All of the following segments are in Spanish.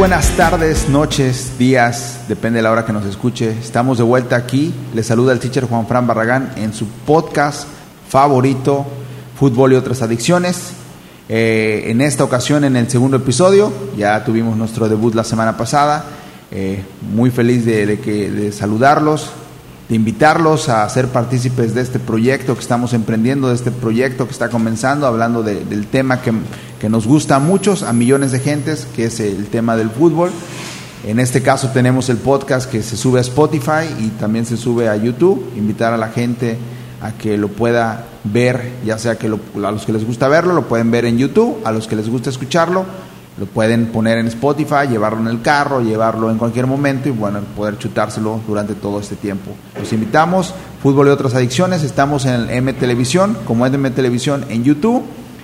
buenas tardes, noches, días, depende de la hora que nos escuche. Estamos de vuelta aquí. Les saluda el teacher Juan Fran Barragán en su podcast favorito, Fútbol y otras adicciones. Eh, en esta ocasión, en el segundo episodio, ya tuvimos nuestro debut la semana pasada. Eh, muy feliz de, que, de saludarlos, de invitarlos a ser partícipes de este proyecto que estamos emprendiendo, de este proyecto que está comenzando, hablando del tema que, que, nos gusta a muchos, a millones de gentes, que es el tema del fútbol. En este caso tenemos el podcast que se sube a Spotify y también se sube a YouTube. Invitar a la gente a que lo pueda ver, ya sea que a los que les gusta verlo, lo pueden ver en YouTube, a los que les gusta escucharlo, lo pueden poner en Spotify, llevarlo en el carro, llevarlo en cualquier momento y bueno, poder chutárselo durante todo este tiempo. Los invitamos, Fútbol y otras adicciones, estamos en el M Televisión, como es M Televisión en YouTube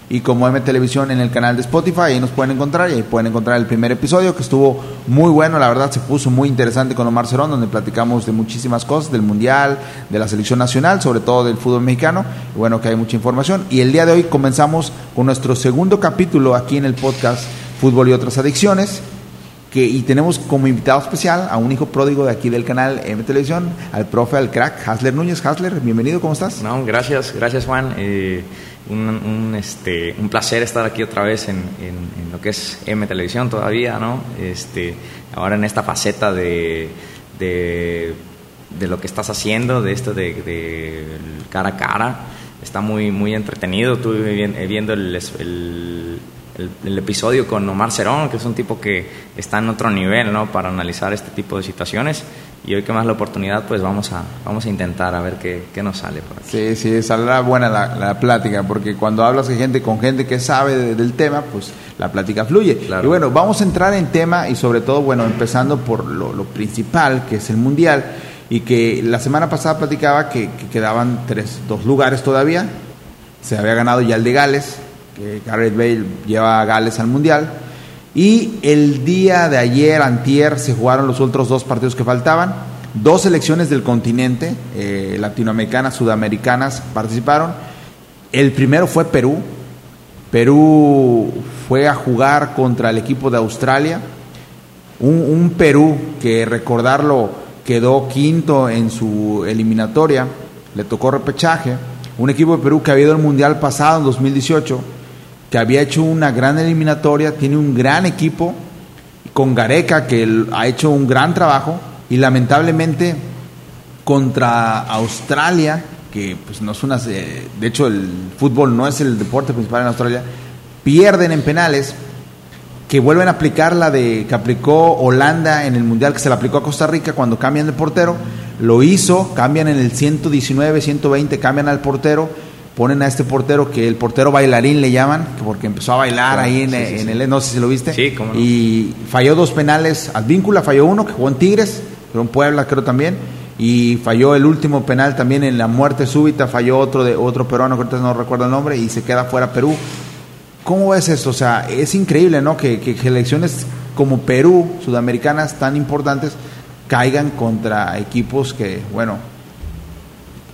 y como M Televisión en el canal de Spotify, ahí nos pueden encontrar y ahí pueden encontrar el primer episodio que estuvo muy bueno, la verdad se puso muy interesante con Omar Cerón, donde platicamos de muchísimas cosas, del Mundial, de la selección nacional, sobre todo del fútbol mexicano, y bueno, que hay mucha información. Y el día de hoy comenzamos con nuestro segundo capítulo aquí en el podcast Fútbol y otras adicciones. Y tenemos como invitado especial a un hijo pródigo de aquí del canal M Televisión, al profe, al crack, Hasler Núñez. Hasler, bienvenido, ¿cómo estás? No, gracias, gracias Juan. Eh, un, este, un placer estar aquí otra vez en, en, lo que es M Televisión todavía, ¿no? Este, ahora en esta faceta de, de, de lo que estás haciendo, de esto de, de, cara a cara, está muy, muy entretenido. Estuve viendo el, el, el, episodio con Omar Cerón, que es un tipo que está en otro nivel, ¿no? Para analizar este tipo de situaciones y hoy que más la oportunidad, pues vamos a, vamos a intentar a ver qué, qué nos sale por aquí. Sí, sí, saldrá buena la, la, plática, porque cuando hablas de gente con gente que sabe del tema, pues la plática fluye. Y bueno, vamos a entrar en tema y sobre todo, bueno, empezando por lo, lo principal, que es el Mundial, y que la semana pasada platicaba que, que, quedaban tres, dos lugares todavía, se había ganado ya el de Gales, que Gareth Bale lleva a Gales al Mundial, y el día de ayer, antier, se jugaron los otros dos partidos que faltaban. Dos selecciones del continente, eh, latinoamericanas, sudamericanas, participaron. El primero fue Perú. Perú fue a jugar contra el equipo de Australia. Un, un Perú que recordarlo quedó quinto en su eliminatoria, le tocó repechaje. Un equipo de Perú que había ido al Mundial pasado en 2018 que había hecho una gran eliminatoria, tiene un gran equipo, con Gareca, que ha hecho un gran trabajo, y lamentablemente contra Australia, que pues no es una... De hecho, el fútbol no es el deporte principal en Australia, pierden en penales, que vuelven a aplicar la de que aplicó Holanda en el Mundial, que se la aplicó a Costa Rica cuando cambian de portero, lo hizo, cambian en el 119, 120, cambian al portero, ponen a este portero que el portero bailarín le llaman, porque empezó a bailar ahí en, el, no sé si lo viste, y falló dos penales, Advíncula falló uno, que jugó en Tigres, pero en Puebla creo también, y falló el último penal también en la muerte súbita, falló otro de otro peruano, que ahorita no recuerdo el nombre, y se queda fuera Perú. ¿Cómo ves esto? O sea, es increíble, ¿no? Que, que elecciones como Perú, sudamericanas tan importantes, caigan contra equipos que, bueno,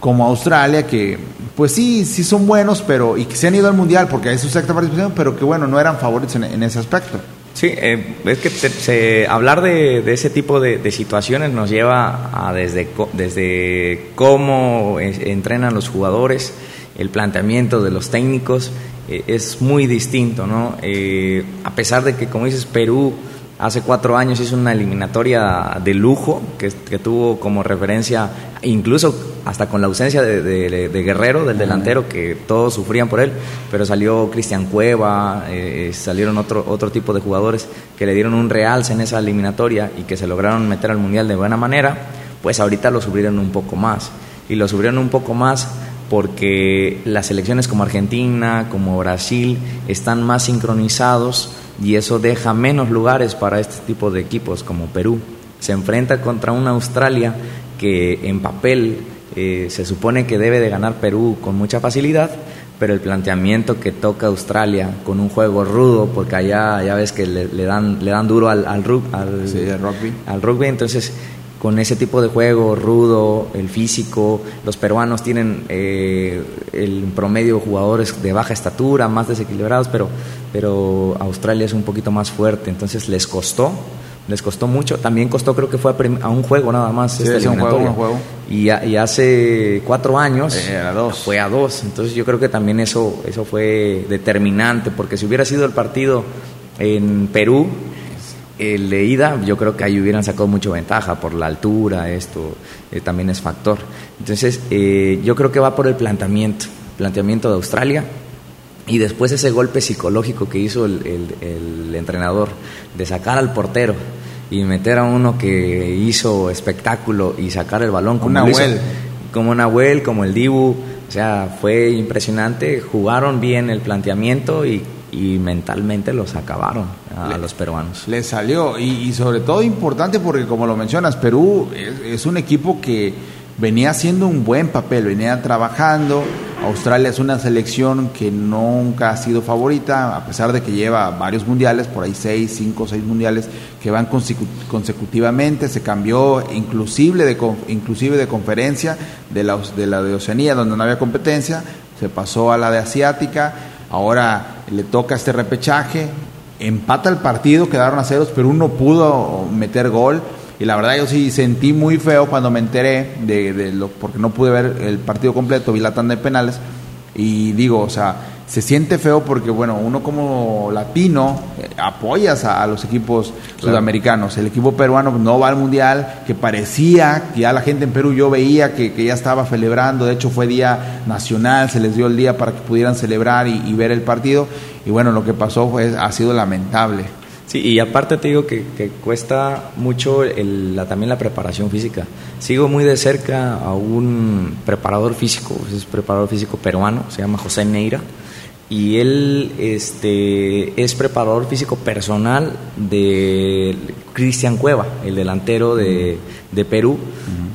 como Australia, que pues sí, sí son buenos, pero y que se han ido al mundial porque es su sexta participación, pero que bueno, no eran favoritos en, ese aspecto. Sí, eh, es que se, hablar de, ese tipo de, situaciones nos lleva a desde, desde cómo entrenan los jugadores, el planteamiento de los técnicos, eh, es muy distinto, ¿no? Eh, a pesar de que, como dices, Perú hace cuatro años hizo una eliminatoria de lujo que, que tuvo como referencia incluso hasta con la ausencia de, Guerrero, del delantero, que todos sufrían por él, pero salió Cristian Cueva, eh, salieron otro, otro tipo de jugadores que le dieron un realce en esa eliminatoria y que se lograron meter al Mundial de buena manera, pues ahorita lo sufrieron un poco más. Y lo sufrieron un poco más porque las selecciones como Argentina, como Brasil, están más sincronizados y eso deja menos lugares para este tipo de equipos como Perú. Se enfrenta contra una Australia que en papel eh, se supone que debe de ganar Perú con mucha facilidad, pero el planteamiento que toca Australia con un juego rudo, porque allá ya ves que le, dan, le dan duro al, al, al, rugby. al rugby, entonces con ese tipo de juego rudo, el físico. Los peruanos tienen eh, el promedio jugadores de baja estatura, más desequilibrados, pero, pero Australia es un poquito más fuerte, entonces les costó. Les costó mucho, también costó, creo que fue a, un juego nada más. Sí, un juego, un juego. Y, y, hace cuatro años eh, dos. fue a dos. Entonces yo creo que también eso, eso fue determinante, porque si hubiera sido el partido en Perú, el de ida, yo creo que ahí hubieran sacado mucho ventaja por la altura, esto eh, también es factor. Entonces, eh, yo creo que va por el planteamiento, planteamiento de Australia y después ese golpe psicológico que hizo el, entrenador de sacar al portero y meter a uno que hizo espectáculo y sacar el balón como Nahuel. como Nahuel, como el Dibu, o sea, fue impresionante, jugaron bien el planteamiento y y mentalmente los acabaron a los peruanos. Le salió y, sobre todo importante porque como lo mencionas, Perú es, un equipo que venía haciendo un buen papel, venía trabajando. Australia es una selección que nunca ha sido favorita, a pesar de que lleva varios mundiales, por ahí seis, cinco, seis mundiales que van consecutivamente. Se cambió inclusive de, inclusive de conferencia de la, de la de Oceanía, donde no había competencia, se pasó a la de Asiática Ahora le toca este repechaje, empata el partido, quedaron a ceros, pero uno pudo meter gol. Y la verdad yo sí sentí muy feo cuando me enteré de, lo, porque no pude ver el partido completo, vi la tanda de penales. Y digo, o sea, se siente feo porque, bueno, uno como latino eh, apoyas a, los equipos sudamericanos. El equipo peruano no va al mundial, que parecía que ya la gente en Perú yo veía que, ya estaba celebrando. De hecho, fue día nacional, se les dio el día para que pudieran celebrar y, ver el partido. Y bueno, lo que pasó fue, ha sido lamentable. Sí, y aparte te digo que, cuesta mucho la, también la preparación física. Sigo muy de cerca a un preparador físico, es preparador físico peruano, se llama José Neira y él este, es preparador físico personal de Cristian Cueva, el delantero de, Perú.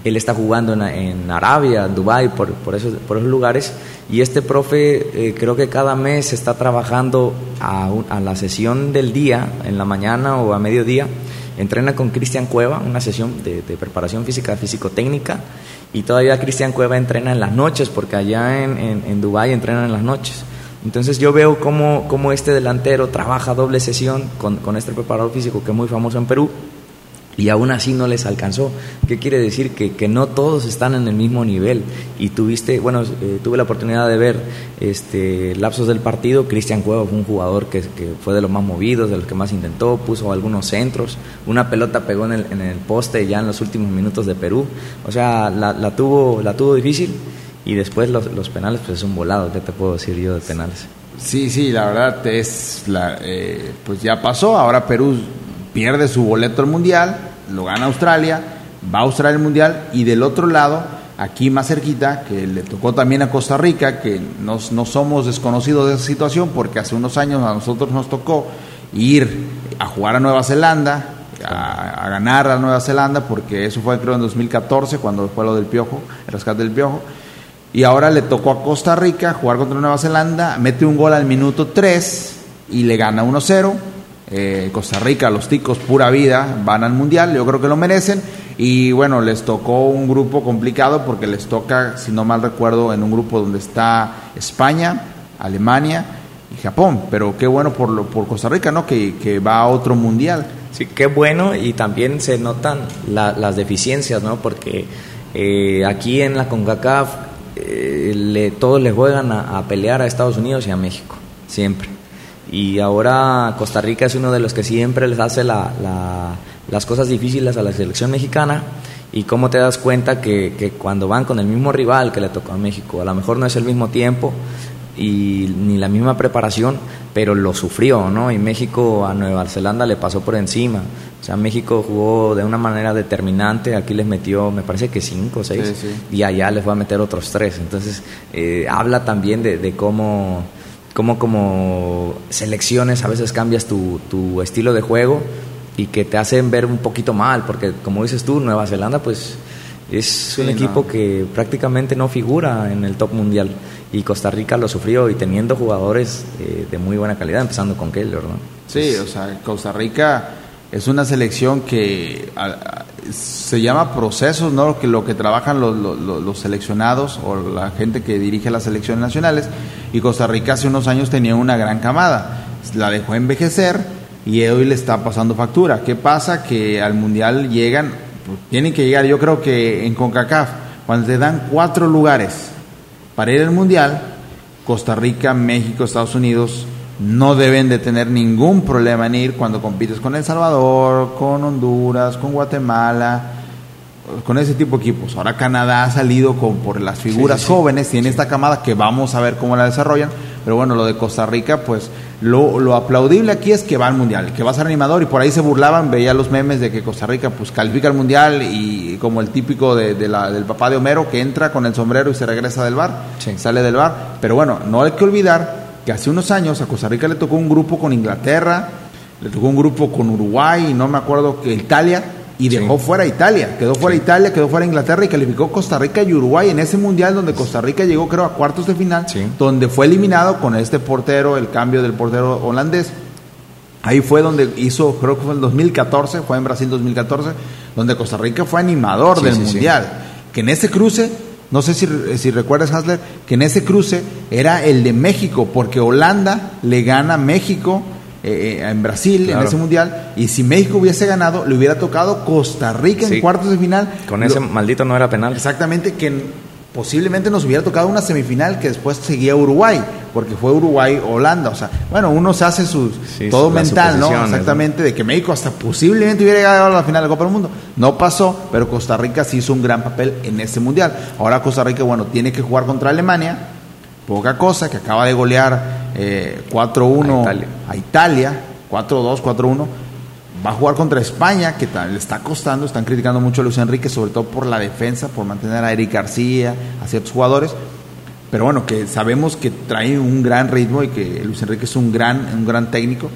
Él está jugando en, Arabia, en Dubái, por, por, esos, por esos lugares. Y este profe eh, creo que cada mes está trabajando a, a, la sesión del día, en la mañana o a mediodía. Entrena con Cristian Cueva, una sesión de, preparación física, físico-técnica. Y todavía Cristian Cueva entrena en las noches, porque allá en, en, en Dubái entrenan en las noches. Entonces yo veo cómo, cómo este delantero trabaja doble sesión con, con, este preparador físico que es muy famoso en Perú y aún así no les alcanzó. ¿Qué quiere decir? Que, que no todos están en el mismo nivel. Y tuviste, bueno, eh, tuve la oportunidad de ver este, lapsos del partido. Cristian Cueva fue un jugador que, que, fue de los más movidos, de los que más intentó, puso algunos centros. Una pelota pegó en el, en el poste ya en los últimos minutos de Perú. O sea, la, la tuvo, la tuvo difícil y después los, los penales, pues es un volado, ¿qué te puedo decir yo de penales? Sí, sí, la verdad es, la, eh, pues ya pasó, ahora Perú pierde su boleto al Mundial, lo gana Australia, va a Australia al Mundial y del otro lado, aquí más cerquita, que le tocó también a Costa Rica, que no, no somos desconocidos de esa situación porque hace unos años a nosotros nos tocó ir a jugar a Nueva Zelanda, a, a, ganar a Nueva Zelanda, porque eso fue creo en 2014, cuando fue lo del Piojo, el rescate del Piojo. Y ahora le tocó a Costa Rica jugar contra Nueva Zelanda, mete un gol al minuto 3 y le gana 1-0. Eh, Costa Rica, los ticos, pura vida, van al Mundial, yo creo que lo merecen. Y bueno, les tocó un grupo complicado porque les toca, si no mal recuerdo, en un grupo donde está España, Alemania y Japón. Pero qué bueno por, por Costa Rica, ¿no? Que, que va a otro Mundial. Sí, qué bueno y también se notan las deficiencias, ¿no? Porque eh, aquí en la CONCACAF eh, le, todos le juegan a, pelear a Estados Unidos y a México, siempre. Y ahora Costa Rica es uno de los que siempre les hace las cosas difíciles a la selección mexicana. Y cómo te das cuenta que, que, cuando van con el mismo rival que le tocó a México, a lo mejor no es el mismo tiempo y ni la misma preparación, pero lo sufrió, ¿no? Y México a Nueva Zelanda le pasó por encima. O sea, México jugó de una manera determinante, aquí les metió, me parece que cinco o seis, y allá les va a meter otros tres. Entonces, eh, habla también de, cómo, cómo como selecciones a veces cambias tu, tu estilo de juego y que te hacen ver un poquito mal, porque como dices tú, Nueva Zelanda pues es un equipo que prácticamente no figura en el top mundial y Costa Rica lo sufrió y teniendo jugadores eh, de muy buena calidad, empezando con Keller, ¿no? Sí, o sea, Costa Rica es una selección que se llama procesos, ¿no? Lo que, lo que trabajan los, los, seleccionados o la gente que dirige las selecciones nacionales. Y Costa Rica hace unos años tenía una gran camada. La dejó envejecer y hoy le está pasando factura. ¿Qué pasa? Que al Mundial llegan, pues, tienen que llegar, yo creo que en CONCACAF, cuando te dan cuatro lugares para ir al Mundial, Costa Rica, México, Estados Unidos, no deben de tener ningún problema en ir cuando compites con El Salvador, con Honduras, con Guatemala, con ese tipo de equipos. Ahora Canadá ha salido con, por las figuras jóvenes, tiene esta camada que vamos a ver cómo la desarrollan, pero bueno, lo de Costa Rica, pues lo, lo, aplaudible aquí es que va al Mundial, que va a ser animador. Y por ahí se burlaban, veía los memes de que Costa Rica pues califica al Mundial y como el típico de, la, del papá de Homero que entra con el sombrero y se regresa del bar, sale del bar, pero bueno, no hay que olvidar que hace unos años a Costa Rica le tocó un grupo con Inglaterra, le tocó un grupo con Uruguay, y no me acuerdo que Italia, y dejó fuera Italia, quedó fuera Italia, quedó fuera Inglaterra y calificó Costa Rica y Uruguay en ese mundial donde Costa Rica llegó creo a cuartos de final, donde fue eliminado con este portero, el cambio del portero holandés. Ahí fue donde hizo, creo que fue en 2014, fue en Brasil 2014, donde Costa Rica fue animador del mundial. Que en ese cruce no sé si, si recuerdas, Hasler, que en ese cruce era el de México, porque Holanda le gana a México eh, eh, en Brasil en ese mundial, y si México hubiese ganado, le hubiera tocado Costa Rica en cuartos de final. Con ese maldito no era penal. Exactamente, que posiblemente nos hubiera tocado una semifinal que después seguía Uruguay, porque fue Uruguay-Holanda. O sea, bueno, uno se hace su todo mental, ¿no? Exactamente, de que México hasta posiblemente hubiera llegado a la final de la Copa del Mundo. No pasó, pero Costa Rica sí hizo un gran papel en ese mundial. Ahora Costa Rica, bueno, tiene que jugar contra Alemania, poca cosa, que acaba de golear eh, 4-1 a Italia, 4-2, 4-1 va a jugar contra España, que le está costando, están criticando mucho a Luis Enrique, sobre todo por la defensa, por mantener a Eric García, a ciertos jugadores. Pero bueno, que sabemos que trae un gran ritmo y que Luis Enrique es un gran, un gran técnico.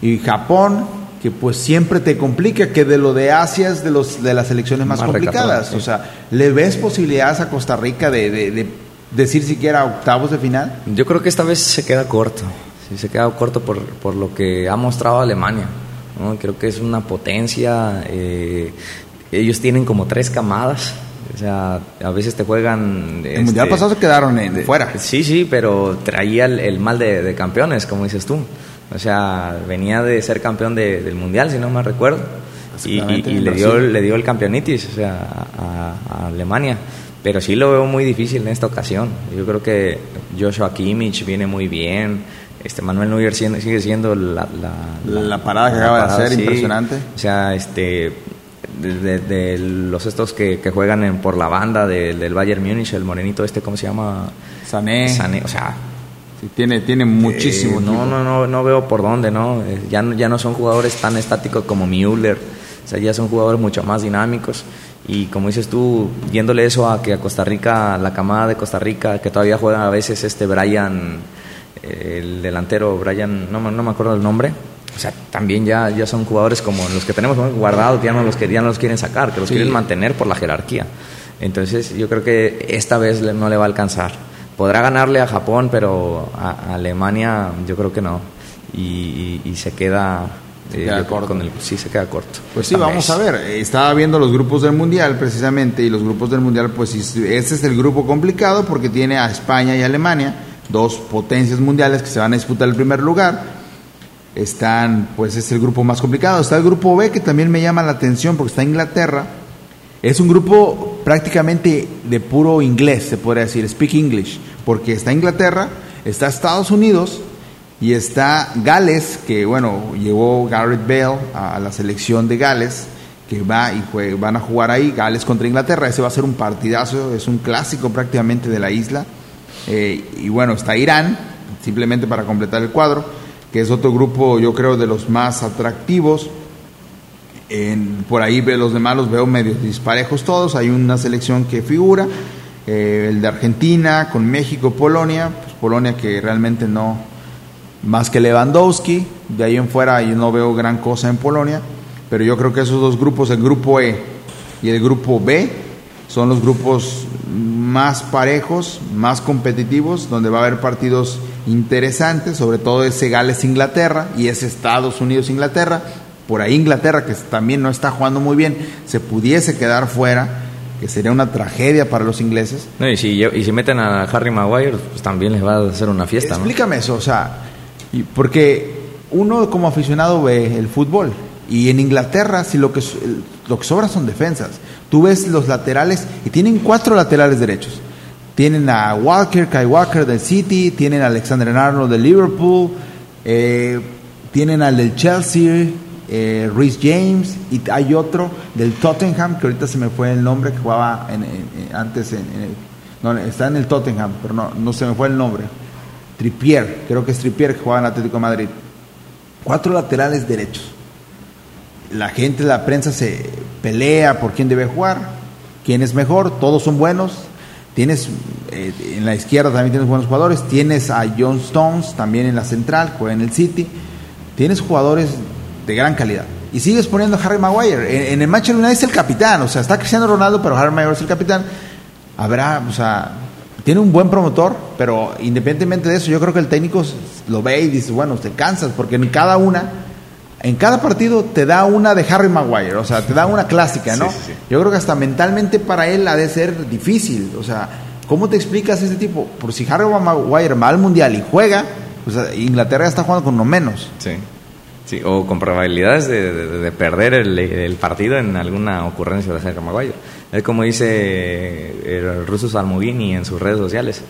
Y Japón, que pues siempre te complica, que de lo de Asia es de, los, de las elecciones más, complicadas. O sea, ¿le ves posibilidades a Costa Rica de, de, decir siquiera octavos de final? Yo creo que esta vez se queda corto. Sí, se queda corto por, por lo que ha mostrado Alemania. Creo que es una potencia. Eh, ellos tienen como tres camadas. O sea, a veces te juegan. El mundial este, pasado se quedaron en, fuera. Sí, sí, pero traía el, mal de, campeones, como dices tú. O sea, venía de ser campeón del mundial, si no me recuerdo. Y, le, dio, le dio el campeonitis o sea, a, Alemania. Pero sí lo veo muy difícil en esta ocasión. Yo creo que Joshua Kimmich viene muy bien. Este Manuel Neuer sigue siendo la, la, parada que acaba de hacer, impresionante. O sea, este de, los estos que, juegan en, por la banda del Bayern Múnich, el morenito este, ¿cómo se llama? Sané. Sané, o sea, tiene, tiene muchísimo. Eh, no, no, no, no veo por dónde, ¿no? Eh, ya, ya no son jugadores tan estáticos como Müller, o sea, ya son jugadores mucho más dinámicos. Y como dices tú, yéndole eso a que a Costa Rica, la camada de Costa Rica, que todavía juega a veces este Brian el delantero Brian, no, no me acuerdo el nombre, o sea, también ya, ya son jugadores como los que tenemos guardados, ya no los, que, ya no los quieren sacar, que los quieren mantener por la jerarquía. Entonces yo creo que esta vez no le va a alcanzar. Podrá ganarle a Japón, pero a, Alemania yo creo que no. Y, se queda eh, corto. Con el, sí, se queda corto. Pues sí, vamos a ver. Estaba viendo los grupos del Mundial precisamente y los grupos del Mundial, pues este es el grupo complicado porque tiene a España y Alemania dos potencias mundiales que se van a disputar el primer lugar. Están, pues es el grupo más complicado. Está el grupo B que también me llama la atención porque está Inglaterra. Es un grupo prácticamente de puro inglés, se podría decir, speak English, porque está Inglaterra, está Estados Unidos y está Gales, que bueno, llegó Garrett Bale a, la selección de Gales, que va y van a jugar ahí, Gales contra Inglaterra, ese va a ser un partidazo, es un clásico prácticamente de la isla. Eh, y bueno, está Irán, simplemente para completar el cuadro, que es otro grupo, yo creo, de los más atractivos. por ahí los demás los veo medio disparejos todos. Hay una selección que figura, eh, el de Argentina, con México, Polonia. Pues Polonia que realmente no, más que Lewandowski. De ahí en fuera yo no veo gran cosa en Polonia. Pero yo creo que esos dos grupos, el grupo E y el grupo B, son los grupos más parejos, más competitivos, donde va a haber partidos interesantes, sobre todo ese Gales-Inglaterra y ese Estados Unidos-Inglaterra. por ahí Inglaterra, que también no está jugando muy bien, se pudiese quedar fuera, que sería una tragedia para los ingleses. y, si, y si meten a Harry Maguire, pues también les va a hacer una fiesta. Explícame eso, o sea, porque uno como aficionado ve el fútbol y en Inglaterra si lo que, lo que sobra son defensas. Tú ves los laterales y tienen cuatro laterales derechos. Tienen a Walker, Kai Walker del City, tienen a Alexander Arnold del Liverpool, eh, tienen al del Chelsea, eh, Rhys James, y hay otro del Tottenham, que ahorita se me fue el nombre, que jugaba en, antes, en, no, está en el Tottenham, pero no, no se me fue el nombre. Trippier, creo que es Trippier que jugaba en Atlético Madrid. Cuatro laterales derechos. La gente, la prensa se pelea por quién debe jugar, quién es mejor, todos son buenos. Tienes eh, en la izquierda también tienes buenos jugadores. Tienes a John Stones también en la central, juega en el City. Tienes jugadores de gran calidad. Y sigues poniendo a Harry Maguire. En, el Manchester United es el capitán, o sea, está Cristiano Ronaldo, pero Harry Maguire es el capitán. Habrá, o sea, tiene un buen promotor, pero independientemente de eso, yo creo que el técnico lo ve y dice, bueno, te cansas, porque en cada una, en cada partido te da una de Harry Maguire, o sea, te da una clásica, ¿no? Yo creo que hasta mentalmente para él ha de ser difícil, o sea, ¿cómo te explicas ese tipo? Por si Harry Maguire va al mundial y juega, pues Inglaterra está jugando con uno menos. Sí. Sí, o con probabilidades de, perder el, partido en alguna ocurrencia de Harry Maguire. Es como dice el ruso Salmovini en sus redes sociales.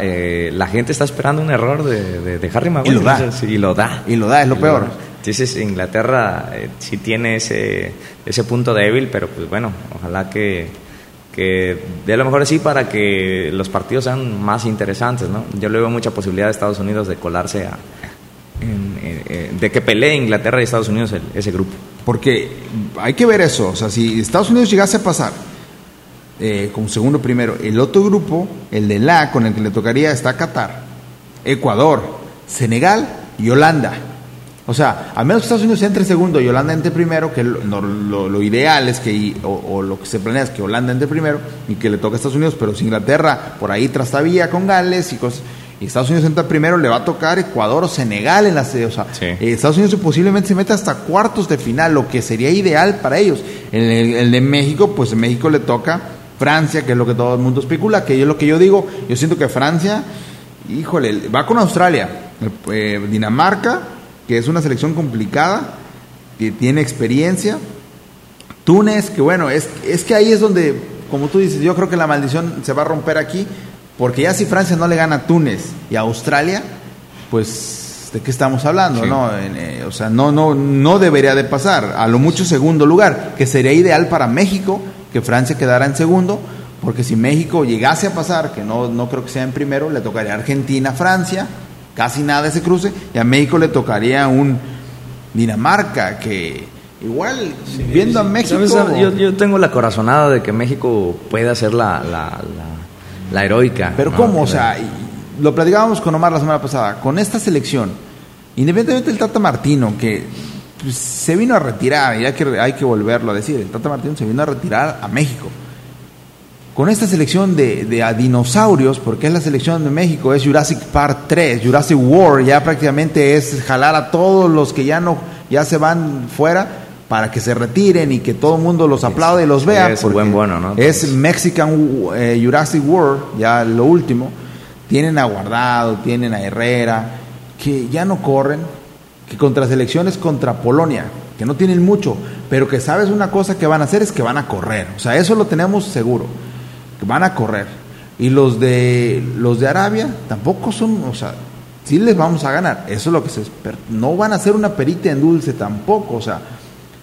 Eh, la gente está esperando un error de, Harry Maguire. Y lo da. y lo da. Y lo da, es lo peor. Entonces Inglaterra eh, sí tiene ese, ese punto débil, pero pues bueno, ojalá que, que de lo mejor sí para que los partidos sean más interesantes, ¿no? Yo le veo mucha posibilidad de Estados Unidos de colarse a, de que pelee Inglaterra y Estados Unidos ese grupo. Porque hay que ver eso, o sea, si Estados Unidos llegase a pasar eh, como segundo primero, el otro grupo, el de la, con el que le tocaría está Qatar, Ecuador, Senegal y Holanda. O sea, a menos que Estados Unidos entre segundo y Holanda entre primero, que lo, ideal es que, o, lo que se planea es que Holanda entre primero y que le toque a Estados Unidos, pero si Inglaterra por ahí trastabilla con Gales y cosas y Estados Unidos entra primero, le va a tocar Ecuador o Senegal en la sede. O sea, eh, Estados Unidos posiblemente se meta hasta cuartos de final, lo que sería ideal para ellos. En el, de México, pues en México le toca Francia, que es lo que todo el mundo especula, que es lo que yo digo. Yo siento que Francia, híjole, va con Australia, eh, Dinamarca, que es una selección complicada, que tiene experiencia. Túnez, que bueno, es, es que ahí es donde, como tú dices, yo creo que la maldición se va a romper aquí porque ya si Francia no le gana a Túnez y a Australia, pues de qué estamos hablando, ¿no? Eh, o sea, no, no, no debería de pasar. A lo mucho segundo lugar, que sería ideal para México que Francia quedara en segundo, porque si México llegase a pasar, que no, no creo que sea en primero, le tocaría a Argentina, Francia, casi nada ese cruce, y a México le tocaría un Dinamarca, que igual, viendo a México... Yo, tengo la corazonada de que México pueda hacer la la heroica. Pero ¿cómo? O sea, lo platicábamos con Omar la semana pasada. Con esta selección, independientemente del Tata Martino, que pues, se vino a retirar, y hay que, hay que volverlo a decir, el Tata Martino se vino a retirar a México. Con esta selección de, de dinosaurios, porque es la selección de México, es Jurassic Park 3, Jurassic World, ya prácticamente es jalar a todos los que ya no, ya se van fuera para que se retiren y que todo el mundo los aplaude y los vea. Es buen bueno, ¿no? Es Mexican eh, Jurassic World, ya lo último. Tienen a Guardado, tienen a Herrera, que ya no corren, que contra selecciones contra Polonia, que no tienen mucho, pero que sabes una cosa que van a hacer es que van a correr. O sea, eso lo tenemos seguro, que van a correr. Y los de los de Arabia tampoco son, o sea, sí les vamos a ganar. Eso es lo que se espera. No van a ser una perita en dulce tampoco, o sea,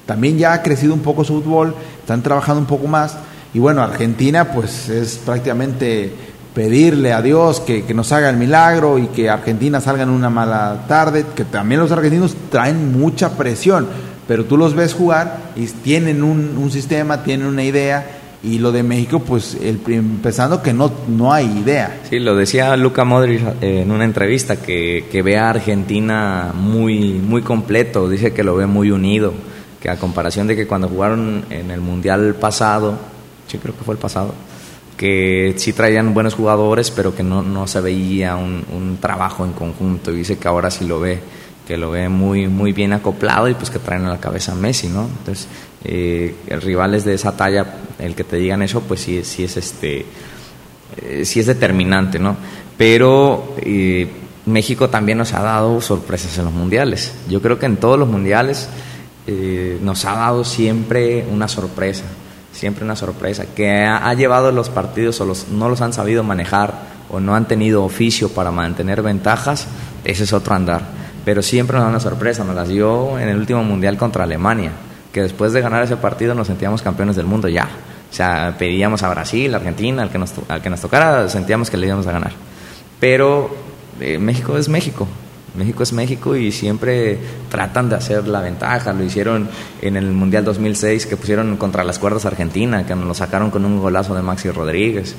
también ya ha crecido un poco su fútbol, están trabajando un poco más. Y bueno, Argentina pues es prácticamente pedirle a Dios que, nos haga el milagro y que Argentina salga en una mala tarde, que también los argentinos traen mucha presión, pero tú los ves jugar y tienen un, sistema, tienen una idea y lo de México, pues el, empezando que no, no hay idea. Sí, lo decía Luca Modric eh, en una entrevista, que, que ve a Argentina muy, muy completo, dice que lo ve muy unido que a comparación de que cuando jugaron en el Mundial pasado, sí creo que fue el pasado, que sí traían buenos jugadores, pero que no, no se veía un, trabajo en conjunto. Y dice que ahora sí lo ve, que lo ve muy, muy bien acoplado y pues que traen a la cabeza a Messi, ¿no? Entonces, eh, rivales de esa talla, el que te digan eso, pues sí, sí es este, eh, sí es determinante, ¿no? Pero eh, México también nos ha dado sorpresas en los mundiales. Yo creo que en todos los mundiales nos ha dado siempre una sorpresa, siempre una sorpresa, que ha, llevado los partidos o los, no los han sabido manejar o no han tenido oficio para mantener ventajas, ese es otro andar. Pero siempre nos da una sorpresa, nos las dio en el último mundial contra Alemania, que después de ganar ese partido nos sentíamos campeones del mundo ya. O sea, pedíamos a Brasil, a Argentina, al que nos, al que nos tocara, sentíamos que le íbamos a ganar. Pero eh, México es México, México es México y siempre tratan de hacer la ventaja. Lo hicieron en el Mundial 2006 que pusieron contra las cuerdas Argentina, que nos lo sacaron con un golazo de Maxi Rodríguez.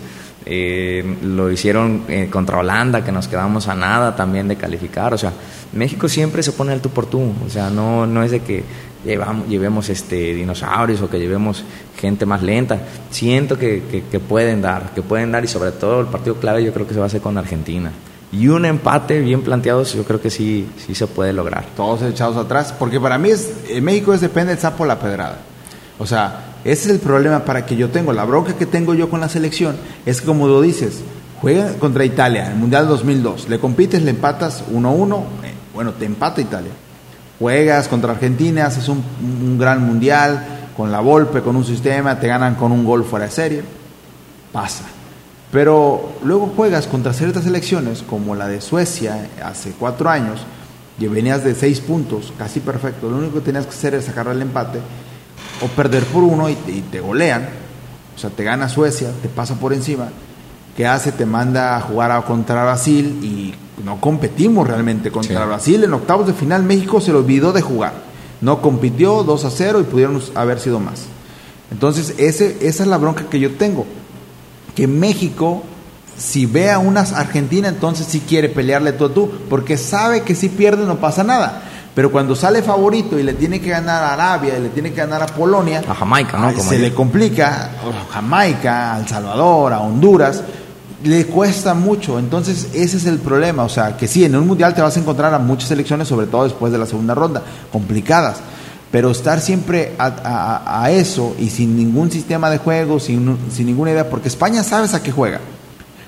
Eh, lo hicieron eh, contra Holanda, que nos quedamos a nada también de calificar. O sea, México siempre se pone el tú por tú. O sea, no, no es de que llevamos, llevemos este, dinosaurios o que llevemos gente más lenta. Siento que, que pueden dar, que pueden dar y sobre todo el partido clave yo creo que se va a hacer con Argentina y un empate bien planteado, yo creo que sí, sí se puede lograr. Todos echados atrás, porque para mí es, México es depende del sapo la pedrada. O sea, ese es el problema para que yo tengo. La bronca que tengo yo con la selección es como lo dices, juega contra Italia en el Mundial 2002, le compites, le empatas 1-1, eh, bueno, te empata Italia. Juegas contra Argentina, haces un, un gran Mundial con la Volpe, con un sistema, te ganan con un gol fuera de serie, pasa pero luego juegas contra ciertas selecciones, como la de Suecia hace cuatro años, y venías de seis puntos, casi perfecto. Lo único que tenías que hacer es sacar el empate o perder por uno y te, golean. O sea, te gana Suecia, te pasa por encima. ¿Qué hace? Te manda a jugar a contra Brasil y no competimos realmente contra Brasil. En octavos de final México se le olvidó de jugar. No compitió 2 a 0 y pudieron haber sido más. Entonces, ese, esa es la bronca que yo tengo que México, si ve a unas Argentina, entonces sí quiere pelearle tú a tú, porque sabe que si pierde no pasa nada. Pero cuando sale favorito y le tiene que ganar a Arabia y le tiene que ganar a Polonia, a Jamaica, ¿no? se le complica, a Jamaica, a El Salvador, a Honduras, le cuesta mucho. Entonces, ese es el problema. O sea, que sí, en un mundial te vas a encontrar a muchas selecciones, sobre todo después de la segunda ronda, complicadas pero estar siempre a, eso y sin ningún sistema de juego, sin, sin, ninguna idea, porque España sabes a qué juega.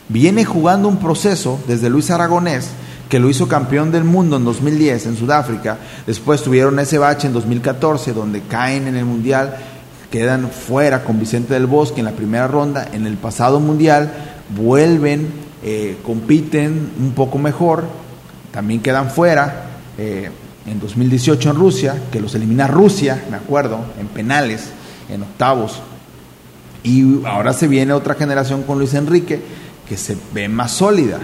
Viene jugando un proceso desde Luis Aragonés, que lo hizo campeón del mundo en 2010 en Sudáfrica, después tuvieron ese bache en 2014 donde caen en el Mundial, quedan fuera con Vicente del Bosque en la primera ronda, en el pasado Mundial vuelven, eh, compiten un poco mejor, también quedan fuera. Eh, en 2018 en Rusia, que los elimina Rusia, me acuerdo, en penales, en octavos. Y ahora se viene otra generación con Luis Enrique, que se ve más sólida.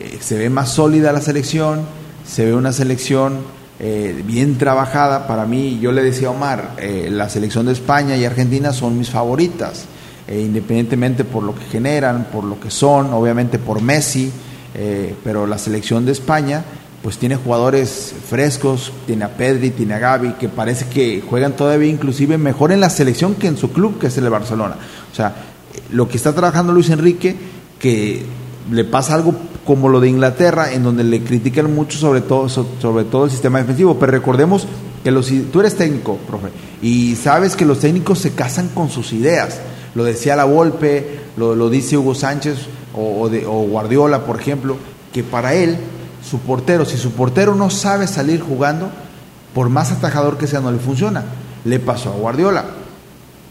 Eh, se ve más sólida la selección, se ve una selección eh, bien trabajada. Para mí, yo le decía a Omar, eh, la selección de España y Argentina son mis favoritas, independientemente por lo que generan, por lo que son, obviamente por Messi, pero la selección de España pues tiene jugadores frescos, tiene a Pedri, tiene a Gaby, que parece que juegan todavía inclusive mejor en la selección que en su club, que es el de Barcelona. O sea, lo que está trabajando Luis Enrique, que le pasa algo como lo de Inglaterra, en donde le critican mucho sobre todo, sobre todo el sistema defensivo, pero recordemos que los, tú eres técnico, profe, y sabes que los técnicos se casan con sus ideas. Lo decía La Volpe, lo, lo dice Hugo Sánchez o, de, o Guardiola, por ejemplo, que para él su portero, si su portero no sabe salir jugando, por más atajador que sea, no le funciona. Le pasó a Guardiola.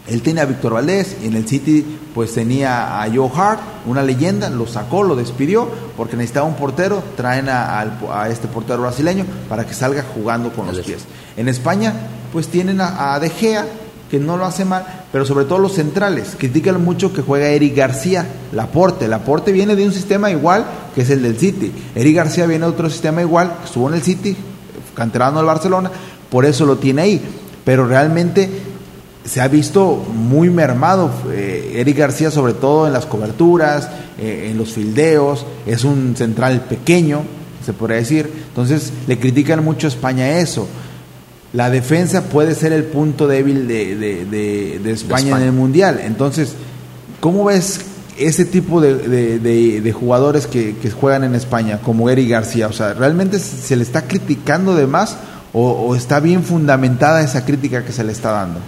Él tenía a Víctor Valdés y en el City pues tenía a Joe Hart, una leyenda, lo sacó, lo despidió porque necesitaba un portero, traen a, este portero brasileño para que salga jugando con los pies. En España pues tienen a, a De Gea, que no lo hace mal, pero sobre todo los centrales. Critican mucho que juega Eric García, Laporte. Laporte viene de un sistema igual que es el del City. Eric García viene de otro sistema igual, estuvo en el City, canterano del Barcelona, por eso lo tiene ahí. Pero realmente se ha visto muy mermado eh, Eric García, sobre todo en las coberturas, eh, en los fildeos. Es un central pequeño, se podría decir. Entonces le critican mucho a España eso la defensa puede ser el punto débil de, de, España, en el Mundial. Entonces, ¿cómo ves ese tipo de, jugadores que, juegan en España, como Eric García? O sea, ¿realmente se le está criticando de más o, está bien fundamentada esa crítica que se le está dando?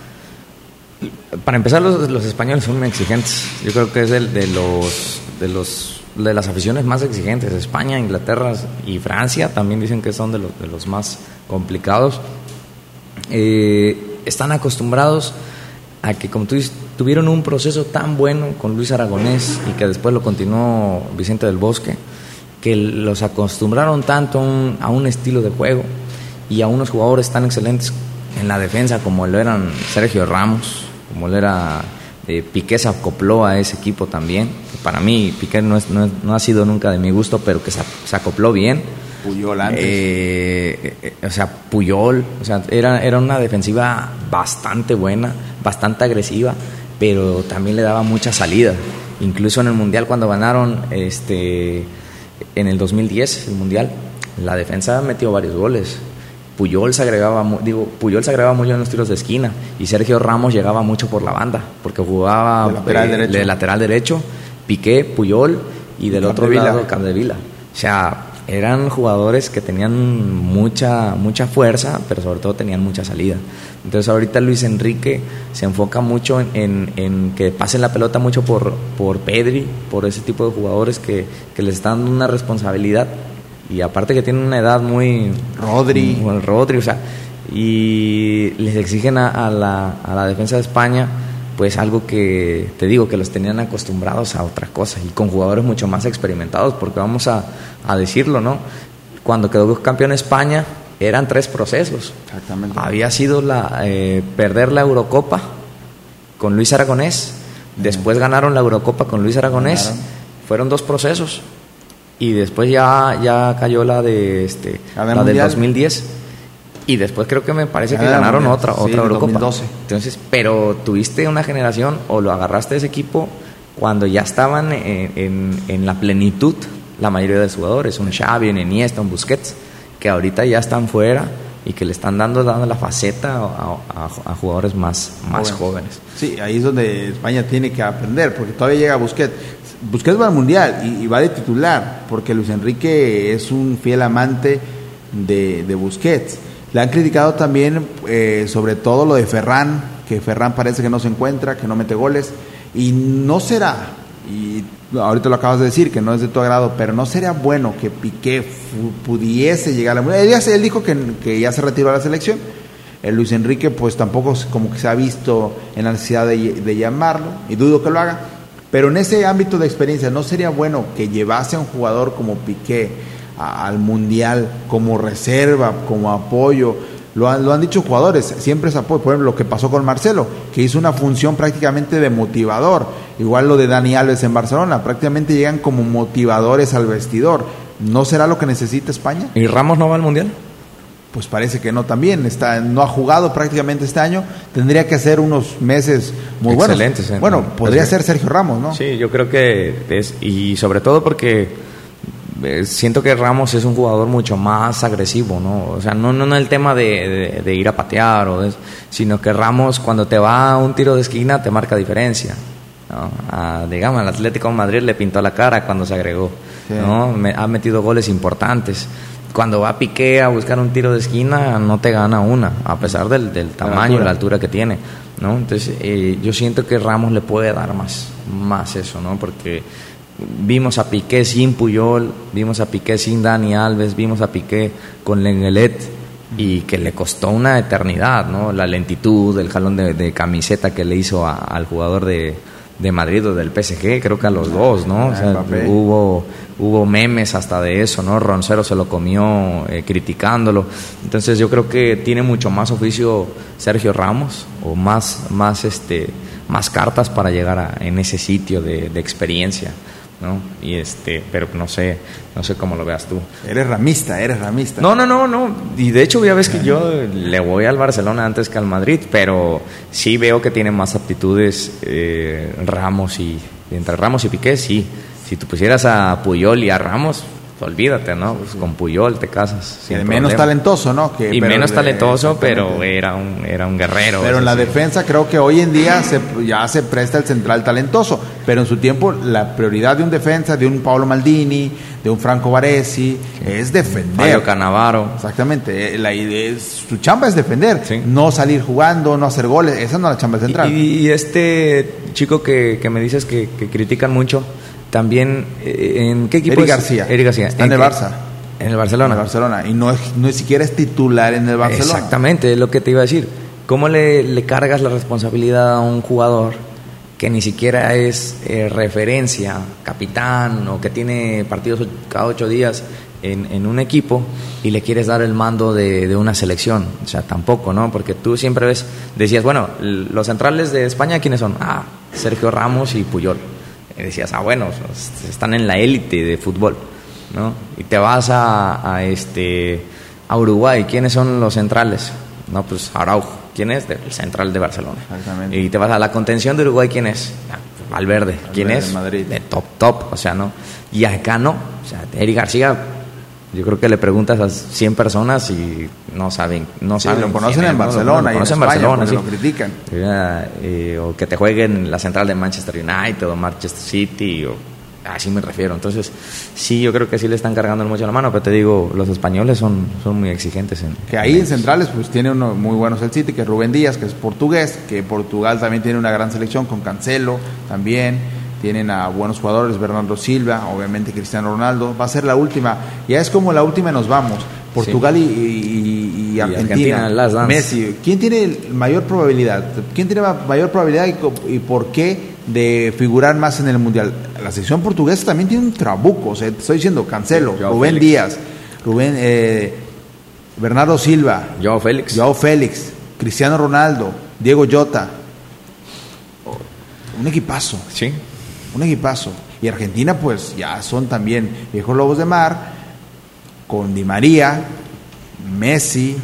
Para empezar, los, españoles son muy exigentes. Yo creo que es el de los de los de las aficiones más exigentes. España, Inglaterra y Francia también dicen que son de los, de los más complicados. Eh, están acostumbrados a que, como tú dices, tuvieron un proceso tan bueno con Luis Aragonés y que después lo continuó Vicente del Bosque, que los acostumbraron tanto a un, estilo de juego y a unos jugadores tan excelentes en la defensa como lo eran Sergio Ramos, como lo era eh, Piqué se acopló a ese equipo también. Para mí Piqué no, no, ha sido nunca de mi gusto, pero que se acopló bien Puyol antes. Eh, eh, o sea, Puyol, o sea, era, era una defensiva bastante buena, bastante agresiva, pero también le daba mucha salida. Incluso en el Mundial, cuando ganaron este, en el 2010, el Mundial, la defensa metió varios goles. Puyol se agregaba, digo, Puyol se agregaba mucho en los tiros de esquina y Sergio Ramos llegaba mucho por la banda, porque jugaba de lateral, eh, derecho. De lateral derecho, Piqué, Puyol y del otro lado Candevila. O sea, eran jugadores que tenían mucha, mucha fuerza, pero sobre todo tenían mucha salida. Entonces ahorita Luis Enrique se enfoca mucho en, en, que pasen la pelota mucho por, por Pedri, por ese tipo de jugadores que, que les están dando una responsabilidad y aparte que tienen una edad muy... Rodri. Rodri, o sea, y les exigen a, la, a la defensa de España pues algo que te digo que los tenían acostumbrados a otra cosa y con jugadores mucho más experimentados, porque vamos a, decirlo, ¿no? Cuando quedó campeón España eran tres procesos. Exactamente. Había sido la, eh, perder la Eurocopa con Luis Aragonés, después ganaron la Eurocopa con Luis Aragonés, fueron dos procesos y después ya, ya cayó la de este, la del 2010 y después creo que me parece que ganaron otra, otra Eurocopa. 2012. Entonces, pero tuviste una generación o lo agarraste ese equipo cuando ya estaban en, en, la plenitud la mayoría de los jugadores, un Xavi, un Iniesta, un Busquets, que ahorita ya están fuera y que le están dando, dando la faceta a, jugadores más, más jóvenes. Sí, ahí es donde España tiene que aprender, porque todavía llega Busquets. Busquets va al Mundial y, va de titular, porque Luis Enrique es un fiel amante de, de Busquets. Le han criticado también eh, sobre todo lo de Ferran, que Ferran parece que no se encuentra, que no mete goles, y no será, y ahorita lo acabas de decir, que no es de tu agrado, pero no sería bueno que Piqué pudiese llegar a la... Él, él dijo que, ya se retiró a la selección, el Luis Enrique pues tampoco como que se ha visto en la necesidad de, de llamarlo, y dudo que lo haga, pero en ese ámbito de experiencia, ¿no sería bueno que llevase a un jugador como Piqué? Al Mundial como reserva, como apoyo. Lo han, lo han dicho jugadores, siempre es apoyo. Por ejemplo, lo que pasó con Marcelo, que hizo una función prácticamente de motivador. Igual lo de Dani Alves en Barcelona, prácticamente llegan como motivadores al vestidor. ¿No será lo que necesita España? ¿Y Ramos no va al Mundial? Pues parece que no también, está, no ha jugado prácticamente este año, tendría que hacer unos meses muy Excelentes, buenos. Bueno, podría ser Sergio Ramos, ¿no? Sí, yo creo que es, y sobre todo porque eh, siento que Ramos es un jugador mucho más agresivo, ¿no? O sea, no, no, no el tema de, ir a patear, o sino que Ramos cuando te va a un tiro de esquina te marca diferencia. ¿no? digamos, al Atlético de Madrid le pintó la cara cuando se agregó, ¿no? ha metido goles importantes. Cuando va a Piqué a buscar un tiro de esquina, no te gana una, a pesar del, del tamaño y la altura que tiene, ¿no? Entonces, eh, yo siento que Ramos le puede dar más, más eso, ¿no? Porque Vimos a Piqué sin Puyol, vimos a Piqué sin Dani Alves, vimos a Piqué con Lenglet y que le costó una eternidad, ¿no? La lentitud, el jalón de, camiseta que le hizo al jugador de, Madrid o del PSG, creo que a los dos, ¿no? hubo, hubo memes hasta de eso, ¿no? Roncero se lo comió eh, criticándolo. Entonces yo creo que tiene mucho más oficio Sergio Ramos o más, más, este, más cartas para llegar a, en ese sitio de, de experiencia. ¿No? Y este, pero no sé, no sé cómo lo veas tú. Eres ramista, eres ramista. No, no, no, no. Y de hecho ya ves que yo le voy al Barcelona antes que al Madrid, pero sí veo que tiene más aptitudes eh, Ramos y entre Ramos y Piqué, sí. Si tú pusieras a Puyol y a Ramos, olvídate, ¿no? Pues con Puyol te casas. menos talentoso, ¿no? y menos talentoso, pero era un, era un guerrero. Pero en la defensa creo que hoy en día se, ya se presta el central talentoso, pero en su tiempo la prioridad de un defensa, de un Pablo Maldini, de un Franco Baresi, es defender. Mario Canavaro. Exactamente, eh, la idea, su chamba es defender, no salir jugando, no hacer goles, esa no es la chamba central. Y, este chico que, que me dices que, que critican mucho, también, eh, ¿en qué equipo? Eric García. Eric García. Está en, el Barça. En el Barcelona. En el Barcelona. Y no es, no es siquiera es titular en el Barcelona. Exactamente, es lo que te iba a decir. ¿Cómo le, le cargas la responsabilidad a un jugador que ni siquiera es eh, referencia, capitán o que tiene partidos cada ocho días en, en, un equipo y le quieres dar el mando de, de, una selección? O sea, tampoco, ¿no? Porque tú siempre ves, decías, bueno, los centrales de España, ¿quiénes son? Ah, Sergio Ramos y Puyol y decías, ah, bueno, están en la élite de fútbol, ¿no? Y te vas a, a, este, a Uruguay, ¿quiénes son los centrales? No, pues Araujo, ¿quién es? El central de Barcelona. Exactamente. Y te vas a la contención de Uruguay, ¿quién es? Ah, Valverde, ¿quién es? Madrid. De top, top, o sea, ¿no? Y acá no, o sea, Eric García yo creo que le preguntas a 100 personas y no saben. No saben lo conocen en Barcelona y en, España, Barcelona, sí. lo critican. Eh, o que te jueguen la central de Manchester United o Manchester City o así me refiero. Entonces, sí, yo creo que sí le están cargando mucho la mano, pero te digo, los españoles son, son muy exigentes. En, que ahí en, centrales, pues tiene uno muy buenos el City, que es Rubén Díaz, que es portugués, que Portugal también tiene una gran selección con Cancelo también tienen a buenos jugadores, Bernardo Silva, obviamente Cristiano Ronaldo, va a ser la última, ya es como la última nos vamos, Portugal y, Argentina, Messi, ¿quién tiene mayor probabilidad? ¿Quién tiene mayor probabilidad y, por qué de figurar más en el Mundial? La selección portuguesa también tiene un trabuco, o sea, estoy diciendo Cancelo, Rubén Díaz, Rubén, eh, Bernardo Silva, Joao Félix. Joao Félix, Cristiano Ronaldo, Diego Jota, un equipazo. Sí un equipazo. Y Argentina, pues ya son también viejos lobos de mar, con Di María, Messi,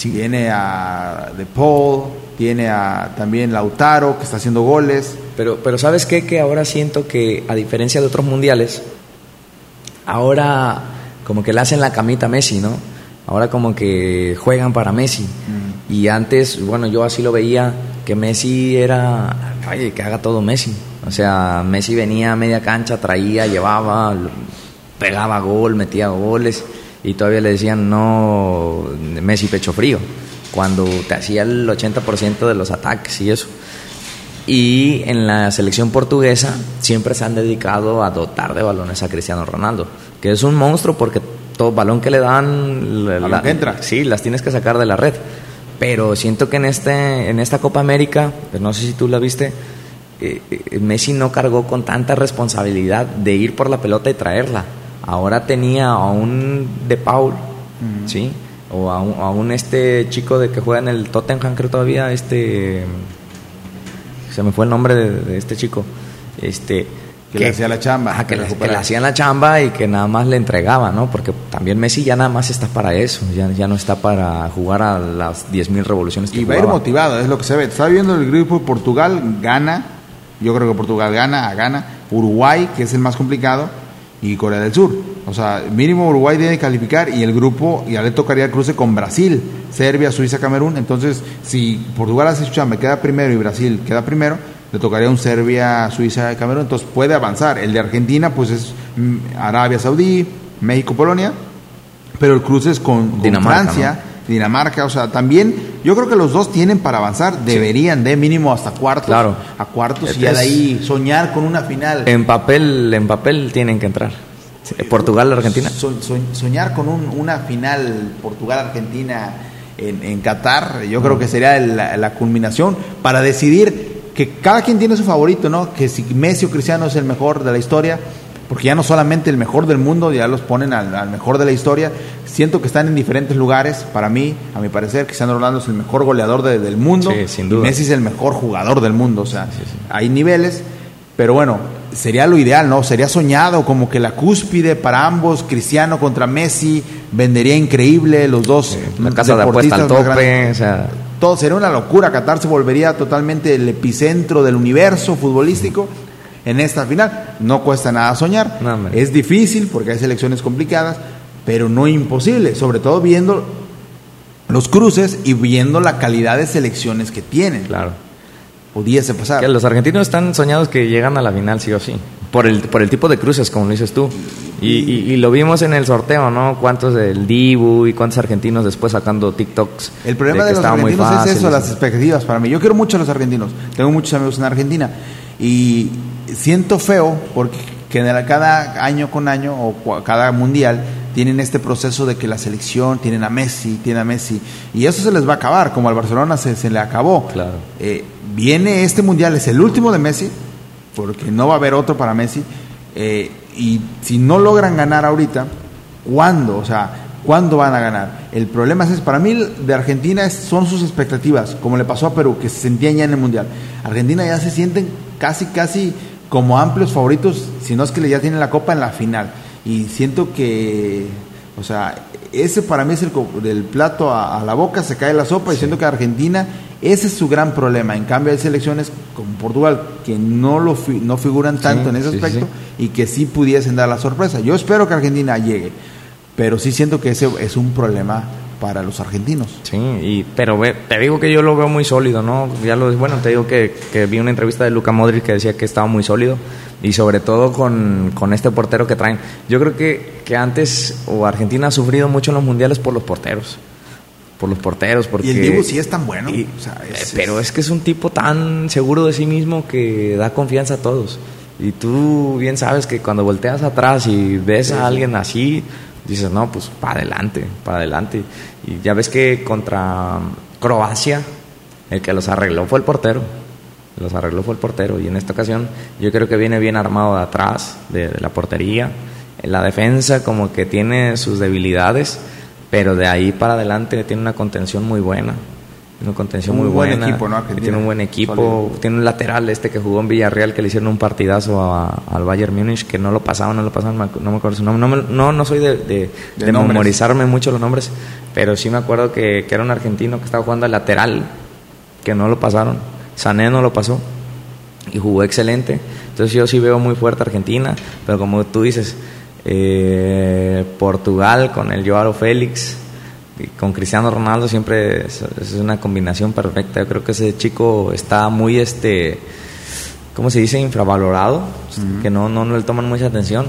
tiene a De Paul, tiene a también Lautaro, que está haciendo goles. Pero, pero ¿sabes qué? Que ahora siento que, a diferencia de otros mundiales, ahora como que le hacen la camita a Messi, ¿no? Ahora como que juegan para Messi. Mm. Y antes, bueno, yo así lo veía, que Messi era, que haga todo Messi. O sea, Messi venía a media cancha, traía, llevaba, pegaba gol, metía goles y todavía le decían no, Messi pecho frío, cuando te hacía el 80% de los ataques y eso. Y en la selección portuguesa siempre se han dedicado a dotar de balones a Cristiano Ronaldo, que es un monstruo porque todo balón que le dan, la, entra. sí, las tienes que sacar de la red. Pero siento que en este, en esta Copa América, pues no sé si tú la viste, eh, eh, Messi no cargó con tanta responsabilidad de ir por la pelota y traerla. Ahora tenía a un De Paul, ¿sí? O a un, este chico de que juega en el Tottenham, creo todavía, este... Se me fue el nombre de, este chico. Este, que, le hacía la chamba. que, le, hacían la chamba y que nada más le entregaba, ¿no? Porque también Messi ya nada más está para eso, ya, ya no está para jugar a las 10.000 revoluciones que Y va a ir motivado, es lo que se ve. Está viendo el grupo de Portugal, gana, yo creo que Portugal gana, gana. Uruguay, que es el más complicado, y Corea del Sur. O sea, mínimo Uruguay tiene que calificar y el grupo ya le tocaría el cruce con Brasil, Serbia, Suiza, Camerún. Entonces, si Portugal hace su chamba, queda primero y Brasil queda primero, le tocaría un Serbia, Suiza, Camerún. Entonces puede avanzar. El de Argentina, pues es mm, Arabia Saudí, México, Polonia. Pero el cruce es con, Francia. Dinamarca, o sea, también yo creo que los dos tienen para avanzar, deberían de mínimo hasta cuartos, claro. a cuartos y de ahí soñar con una final. En papel, en papel tienen que entrar. Portugal, Argentina. soñar con una final Portugal-Argentina en, en, Qatar, yo creo que sería la, la, culminación para decidir que cada quien tiene su favorito, ¿no? Que si Messi o Cristiano es el mejor de la historia, porque ya no solamente el mejor del mundo, ya los ponen al, mejor de la historia. Siento que están en diferentes lugares. Para mí, a mi parecer, Cristiano Ronaldo es el mejor goleador del mundo. sin duda. Y Messi es el mejor jugador del mundo. O sea, hay niveles, pero bueno, sería lo ideal, ¿no? Sería soñado como que la cúspide para ambos, Cristiano contra Messi, vendería increíble, los dos. la casa de apuesta al tope, o sea. Todo sería una locura. Qatar se volvería totalmente el epicentro del universo futbolístico en esta final. No cuesta nada soñar. es difícil porque hay selecciones complicadas, pero no imposible, sobre todo viendo los cruces y viendo la calidad de selecciones que tienen. Claro. Pudiese pasar. Que los argentinos están soñados que llegan a la final, sí o sí. Por el, por el tipo de cruces, como lo dices tú. Y, lo vimos en el sorteo, ¿no? Cuántos del Dibu y cuántos argentinos después sacando TikToks. El problema de, los argentinos es eso, las expectativas para mí. Yo quiero mucho a los argentinos. Tengo muchos amigos en Argentina. Y siento feo porque cada año con año o cada mundial tienen este proceso de que la selección tienen a Messi, tiene a Messi, y eso se les va a acabar, como al Barcelona se, se le acabó. Claro. Eh, viene este mundial, es el último de Messi, porque no va a haber otro para Messi, eh, y si no logran ganar ahorita, ¿cuándo? O sea, ¿cuándo van a ganar? El problema es, para mí de Argentina son sus expectativas, como le pasó a Perú, que se sentían ya en el mundial. Argentina ya se sienten casi, casi como amplios favoritos, si no es que ya tienen la copa en la final y siento que, o sea, ese para mí es el del plato a, la boca, se cae la sopa y siento que Argentina, ese es su gran problema. En cambio hay selecciones como Portugal que no, lo no figuran tanto en ese aspecto y que sí pudiesen dar la sorpresa. Yo espero que Argentina llegue, pero sí siento que ese es un problema para los argentinos. Sí, y, pero te digo que yo lo veo muy sólido, ¿no? Ya lo, bueno, te digo que, que vi una entrevista de Luca Modric que decía que estaba muy sólido y sobre todo con, este portero que traen. Yo creo que, que antes o Argentina ha sufrido mucho en los mundiales por los porteros por los porteros. Porque, y el Dibu sí es tan bueno. Eh, pero es que es un tipo tan seguro de sí mismo que da confianza a todos. Y tú bien sabes que cuando volteas atrás y ves a alguien así, dices, no, pues para adelante, para adelante. Y ya ves que contra Croacia, el que los arregló fue el portero. Los arregló fue el portero. Y en esta ocasión yo creo que viene bien armado de atrás, de, la portería. En la defensa como que tiene sus debilidades, pero de ahí para adelante tiene una contención muy buena una contención muy buen buena. Equipo, ¿no? Tiene un buen equipo. Tiene un lateral este que jugó en Villarreal que le hicieron un partidazo al Bayern Múnich que no lo pasaban, no lo pasaban, no me acuerdo su nombre. No, no, soy de, de, memorizarme mucho los nombres, pero sí me acuerdo que, que, era un argentino que estaba jugando al lateral, que no lo pasaron. Sané no lo pasó y jugó excelente. Entonces yo sí veo muy fuerte Argentina, pero como tú dices, eh, Portugal con el Joao Félix con Cristiano Ronaldo siempre es, una combinación perfecta. Yo creo que ese chico está muy, este, ¿cómo se dice? Infravalorado, que no, no, le toman mucha atención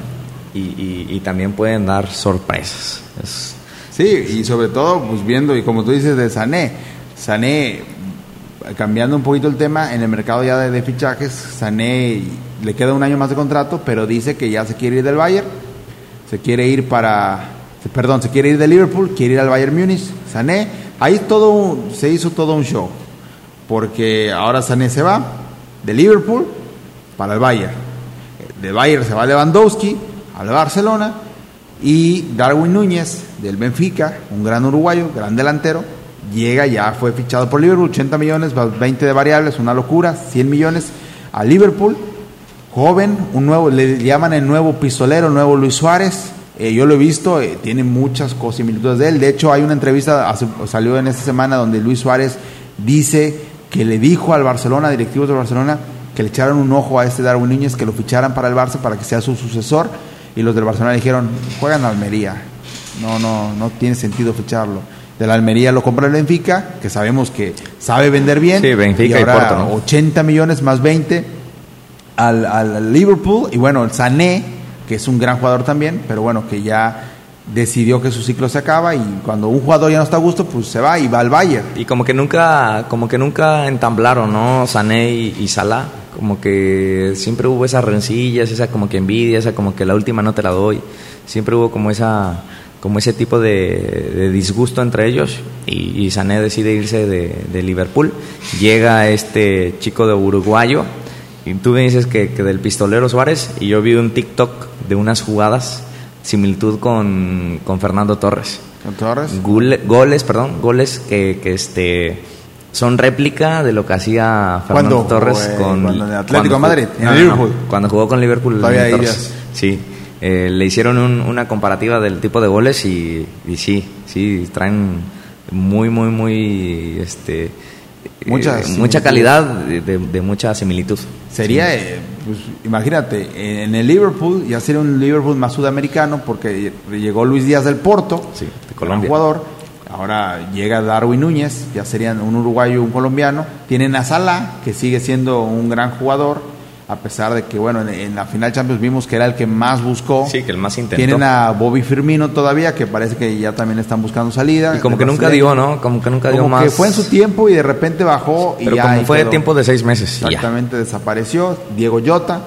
y, también pueden dar sorpresas. sí, y sobre todo, pues viendo, y como tú dices, de Sané, Sané, cambiando un poquito el tema, en el mercado ya de, de fichajes, Sané le queda un año más de contrato, pero dice que ya se quiere ir del Bayern, se quiere ir para perdón, se quiere ir de Liverpool, quiere ir al Bayern Múnich, Sané, ahí todo se hizo todo un show, porque ahora Sané se va de Liverpool para el Bayern, de Bayern se va Lewandowski al Barcelona y Darwin Núñez del Benfica, un gran uruguayo, gran delantero, llega, ya fue fichado por Liverpool, 80 millones, 20 de variables, una locura, 100 millones a Liverpool, joven, un nuevo, le llaman el nuevo pistolero, el nuevo Luis Suárez, eh, yo lo he visto, eh, tiene muchas similitudes de él. De hecho, hay una entrevista, salió en esta semana, donde Luis Suárez dice que le dijo al Barcelona, directivos del Barcelona, que le echaran un ojo a este Darwin Núñez, que lo ficharan para el Barça para que sea su sucesor. Y los del Barcelona dijeron, juegan Almería. No, no, no tiene sentido ficharlo. De la Almería lo compra el Benfica, que sabemos que sabe vender bien. Sí, Benfica y, ahora 80 millones más 20 al, al Liverpool. Y bueno, el Sané es un gran jugador también, pero bueno, que ya decidió que su ciclo se acaba y cuando un jugador ya no está a gusto, pues se va y va al Bayern. Y como que nunca, como que nunca entamblaron, ¿no? Sané y, Salah, como que siempre hubo esas rencillas, esa como que envidia, esa como que la última no te la doy. Siempre hubo como esa como ese tipo de, disgusto entre ellos y, Sané decide irse de, de Liverpool. Llega este chico de uruguayo y tú me dices que, del pistolero Suárez y yo vi un TikTok de unas jugadas similitud con, Fernando Torres. ¿Con Torres? goles, perdón, goles que, que este son réplica de lo que hacía Fernando Torres con el Atlético Madrid, en Liverpool. cuando jugó con Liverpool. Sí, eh, le hicieron una comparativa del tipo de goles y, y sí, sí, traen muy, muy, muy, este, mucha, eh, mucha calidad de, mucha similitud. Sería, eh, pues imagínate, en el Liverpool ya sería un Liverpool más sudamericano porque llegó Luis Díaz del Porto, sí, de Colombia. jugador. Ahora llega Darwin Núñez, ya serían un uruguayo y un colombiano. Tienen a Salah, que sigue siendo un gran jugador a pesar de que, bueno, en, la final Champions vimos que era el que más buscó. Sí, que el más intentó. Tienen a Bobby Firmino todavía, que parece que ya también están buscando salida. Y como que nunca dio, ¿no? Como que nunca dio más. que fue en su tiempo y de repente bajó y Pero ya. Como fue de tiempo de seis meses. Exactamente, desapareció. Diego Llota,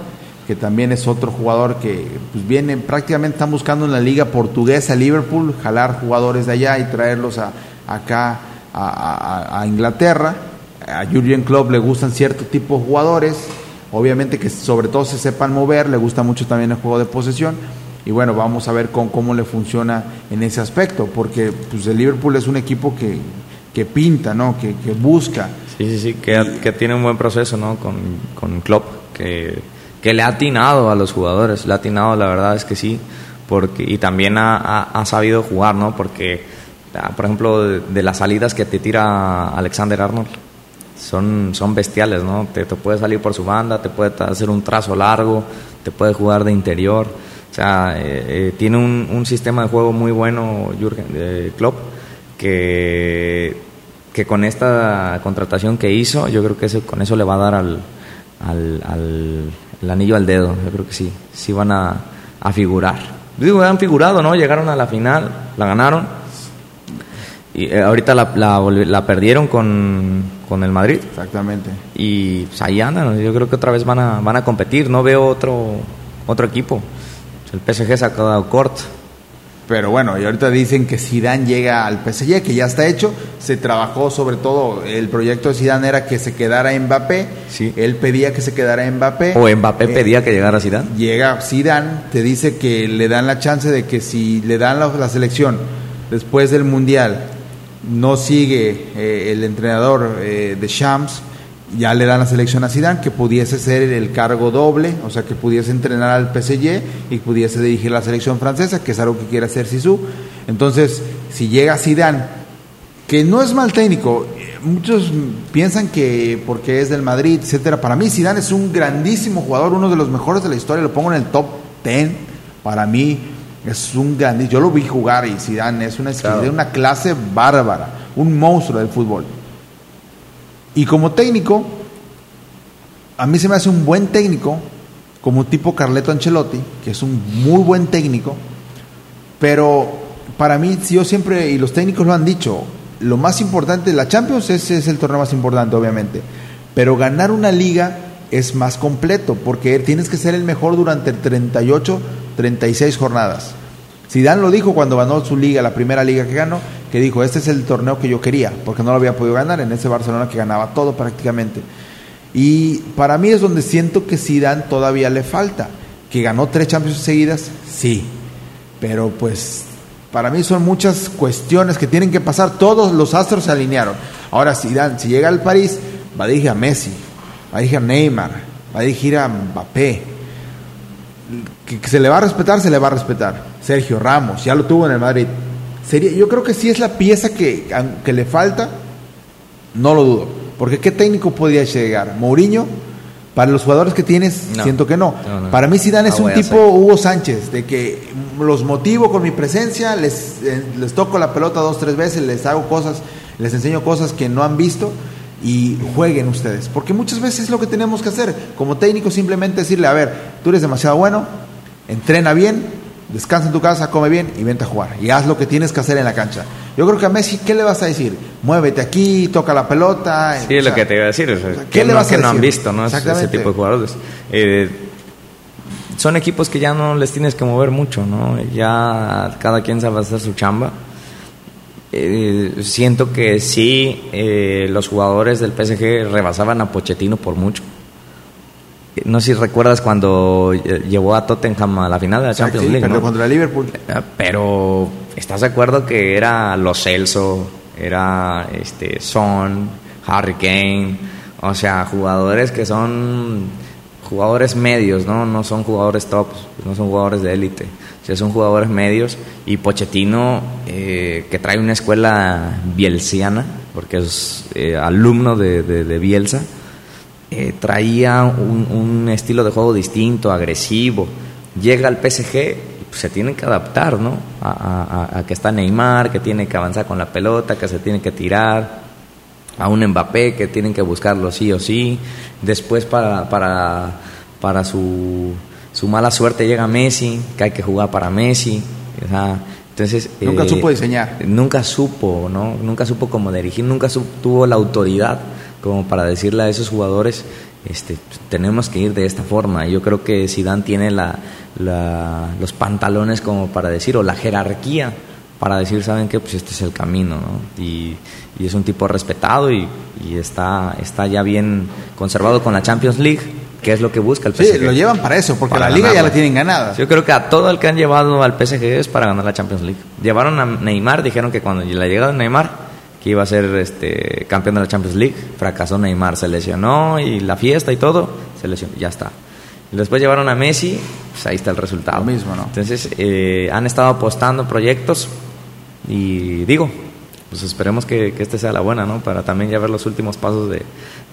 que también es otro jugador que pues viene, prácticamente están buscando en la liga portuguesa Liverpool, jalar jugadores de allá y traerlos a, acá a, a Inglaterra. A Jurgen Klopp le gustan cierto tipo de jugadores Obviamente que sobre todo se sepan mover, le gusta mucho también el juego de posesión. Y bueno, vamos a ver con, cómo le funciona en ese aspecto, porque pues el Liverpool es un equipo que, que pinta, ¿no? Que, que, busca. Sí, sí, sí, que, que, tiene un buen proceso, ¿no? Con, con Klopp, que, que le ha atinado a los jugadores, le ha atinado, la verdad es que sí, porque, y también ha, ha, sabido jugar, ¿no? Porque, ah, por ejemplo, de, de, las salidas que te tira Alexander Arnold, son, son bestiales, ¿no? Te, puede salir por su banda, te puede hacer un trazo largo, te puede jugar de interior. O sea, eh, eh, tiene un, un, sistema de juego muy bueno Jürgen eh, Klopp que, que con esta contratación que hizo, yo creo que con eso le va a dar al, al, al el anillo al dedo. Yo creo que sí, sí van a, a figurar. Digo, han figurado, ¿no? Llegaron a la final, la ganaron y eh, ahorita la, la, perdieron con, con, el Madrid. Exactamente. Y pues, ahí andan, yo creo que otra vez van a, van a competir. No veo otro, otro equipo. El PSG se ha quedado corto. Pero bueno, y ahorita dicen que Zidane llega al PSG, que ya está hecho. Se trabajó sobre todo, el proyecto de Zidane era que se quedara Mbappé. Sí. Él pedía que se quedara Mbappé. O Mbappé eh, pedía que llegara Zidane. Llega Zidane, te dice que le dan la chance de que si le dan la, la selección después del Mundial no sigue eh, el entrenador eh, de Shams, ya le dan la selección a Zidane, que pudiese ser el cargo doble, o sea, que pudiese entrenar al PSG y pudiese dirigir la selección francesa, que es algo que quiere hacer Sisu. Entonces, si llega Zidane, que no es mal técnico, muchos piensan que porque es del Madrid, etcétera. Para mí Zidane es un grandísimo jugador, uno de los mejores de la historia, lo pongo en el top 10 para mí es un grande, yo lo vi jugar y Zidane es una de una clase bárbara, un monstruo del fútbol. Y como técnico, a mí se me hace un buen técnico, como tipo Carleto Ancelotti, que es un muy buen técnico, pero para mí, yo siempre, y los técnicos lo han dicho, lo más importante, la Champions es, es el torneo más importante, obviamente, pero ganar una liga es más completo, porque tienes que ser el mejor durante 38 36 jornadas. Zidane lo dijo cuando ganó su liga, la primera liga que ganó, que dijo, este es el torneo que yo quería, porque no lo había podido ganar en ese Barcelona que ganaba todo prácticamente. Y para mí es donde siento que Zidane todavía le falta, que ganó tres Champions seguidas, sí, pero pues para mí son muchas cuestiones que tienen que pasar, todos los astros se alinearon. Ahora Zidane, si llega al París, va a dirigir a Messi, va a dirigir a Neymar, va a dirigir a Mbappé, que, se le va a respetar, se le va a respetar. Sergio Ramos, ya lo tuvo en el Madrid. Sería, yo creo que si es la pieza que, que le falta, no lo dudo. Porque ¿qué técnico podría llegar? Mourinho, para los jugadores que tienes, siento que no. Para mí Zidane es un tipo Hugo Sánchez, de que los motivo con mi presencia, les, eh, les toco la pelota dos, tres veces, les hago cosas, les enseño cosas que no han visto y jueguen ustedes. Porque muchas veces es lo que tenemos que hacer. Como técnico, simplemente decirle, a ver, tú eres demasiado bueno, entrena bien, descansa en tu casa, come bien y vente a jugar. Y haz lo que tienes que hacer en la cancha. Yo creo que a Messi, ¿qué le vas a decir? Muévete aquí, toca la pelota. Sí, es lo que te iba a decir. ¿Qué le vas a decir? no han visto, ¿no? Ese tipo de jugadores. Eh, son equipos que ya no les tienes que mover mucho, ¿no? Ya cada quien sabe hacer su chamba eh, siento que sí, eh, los jugadores del PSG rebasaban a Pochettino por mucho. No sé si recuerdas cuando llevó a Tottenham a la final de la Champions League. Pero contra Liverpool. Eh, pero, ¿estás de acuerdo que era Los Celso, era este Son, Harry Kane? O sea, jugadores que son jugadores medios, ¿no? No son jugadores tops, no son jugadores de élite son jugadores medios y Pochettino, eh, que trae una escuela bielsiana, porque es eh, alumno de, de, Bielsa, eh, traía un, estilo de juego distinto, agresivo. Llega al PSG, pues, se tiene que adaptar, ¿no? A, que está Neymar, que tiene que avanzar con la pelota, que se tiene que tirar. A un Mbappé, que tienen que buscarlo sí o sí. Después, para, para, para su, su mala suerte, llega Messi, que hay que jugar para Messi. entonces, nunca eh, supo diseñar. Nunca supo, ¿no? Nunca supo cómo dirigir, nunca tuvo la autoridad como para decirle a esos jugadores, este, tenemos que ir de esta forma. Yo creo que Zidane tiene la, los pantalones como para decir, o la jerarquía para decir, ¿saben qué? Pues este es el camino, ¿no? Y, es un tipo respetado y, está, está ya bien conservado con la Champions League, que es lo que busca el PSG. Sí, lo llevan para eso, porque la liga ya la tienen ganada. Yo creo que a todo el que han llevado al PSG es para ganar la Champions League. Llevaron a Neymar, dijeron que cuando la llegada de Neymar que iba a ser este, campeón de la Champions League. Fracasó Neymar, se lesionó y la fiesta y todo, se lesionó, ya está. Y después llevaron a Messi, pues ahí está el resultado. Lo mismo, ¿no? Entonces, eh, han estado apostando proyectos y digo, pues esperemos que, este sea la buena, ¿no? Para también ya ver los últimos pasos de,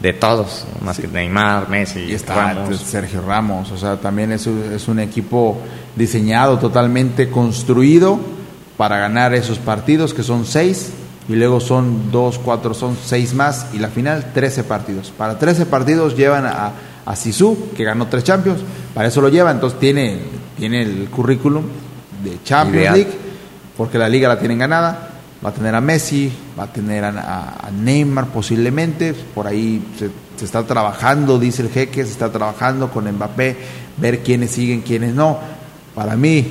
de todos, más que Neymar, Messi. Y está Sergio Ramos, o sea, también es, es un equipo diseñado, totalmente construido para ganar esos partidos, que son seis, y luego son dos, cuatro, son seis más y la final 13 partidos. Para 13 partidos llevan a, a Sisu, que ganó tres Champions, para eso lo lleva, entonces tiene, tiene el currículum de Champions League, porque la liga la tienen ganada, va a tener a Messi, va a tener a, Neymar posiblemente, por ahí se, se, está trabajando, dice el jeque, se está trabajando con Mbappé, ver quiénes siguen, quiénes no. Para mí,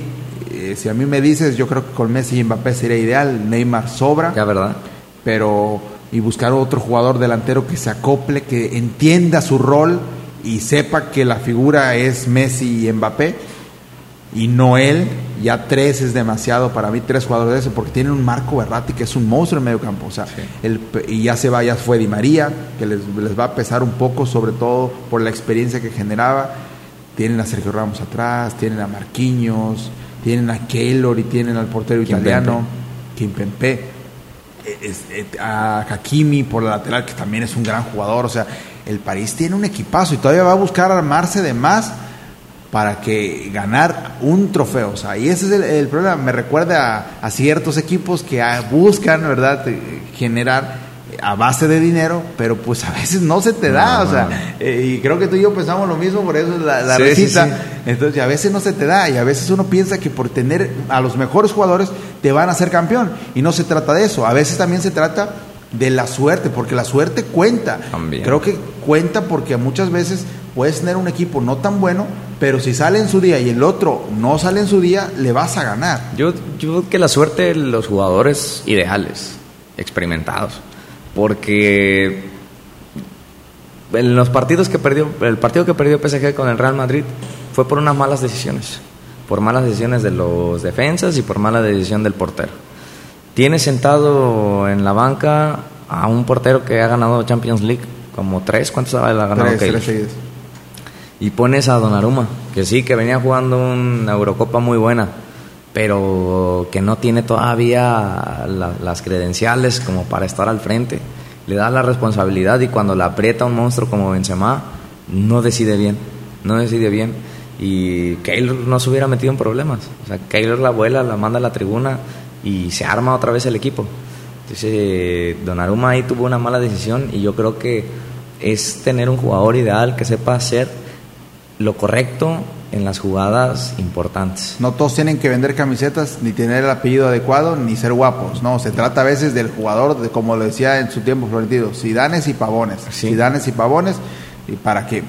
eh, si a mí me dices, yo creo que con Messi y Mbappé sería ideal, Neymar sobra. Ya, ¿verdad? Pero, y buscar otro jugador delantero que se acople, que entienda su rol y sepa que la figura es Messi y Mbappé y no él. Ya tres es demasiado para mí, tres jugadores de eso, porque tienen un Marco Berratti que es un monstruo en medio campo. O sea, el, y ya se va, ya fue Di María, que les, les va a pesar un poco, sobre todo por la experiencia que generaba. Tienen a Sergio Ramos atrás, tienen a Marquinhos, tienen a Keylor y tienen al portero italiano, Kimpempe, eh, a Hakimi por la lateral, que también es un gran jugador. O sea, el París tiene un equipazo y todavía va a buscar armarse de más para que ganar un trofeo. O sea, y ese es el, problema. Me recuerda a, a, ciertos equipos que buscan, ¿verdad?, generar a base de dinero, pero pues a veces no se te da, o sea, eh, y creo que tú y yo pensamos lo mismo, por eso es la, la entonces a veces no se te da y a veces uno piensa que por tener a los mejores jugadores te van a ser campeón y no se trata de eso, a veces también se trata de la suerte, porque la suerte cuenta, creo que cuenta porque muchas veces puedes tener un equipo no tan bueno, pero si sale en su día y el otro no sale en su día, le vas a ganar. Yo, yo creo que la suerte de los jugadores ideales, experimentados porque en los partidos que perdió, el partido que perdió PSG con el Real Madrid fue por unas malas decisiones, por malas decisiones de los defensas y por mala decisión del portero. Tiene sentado en la banca a un portero que ha ganado Champions League como tres, ¿cuántos ha ganado? Y pones a Donnarumma, que sí, que venía jugando una Eurocopa muy buena, pero que no tiene todavía las credenciales como para estar al frente. Le da la responsabilidad y cuando la aprieta un monstruo como Benzema, no decide bien, no decide bien. Y Keylor no se hubiera metido en problemas. O sea, Keylor la vuela, la manda a la tribuna y se arma otra vez el equipo. Entonces, Donnarumma ahí tuvo una mala decisión y yo creo que es tener un jugador ideal que sepa hacer lo correcto en las jugadas importantes. No todos tienen que vender camisetas, ni tener el apellido adecuado, ni ser guapos. No, se trata a veces del jugador, de, como lo decía en su tiempo Florentino, Sidanes y Pavones. Sidanes y Pavones, y para que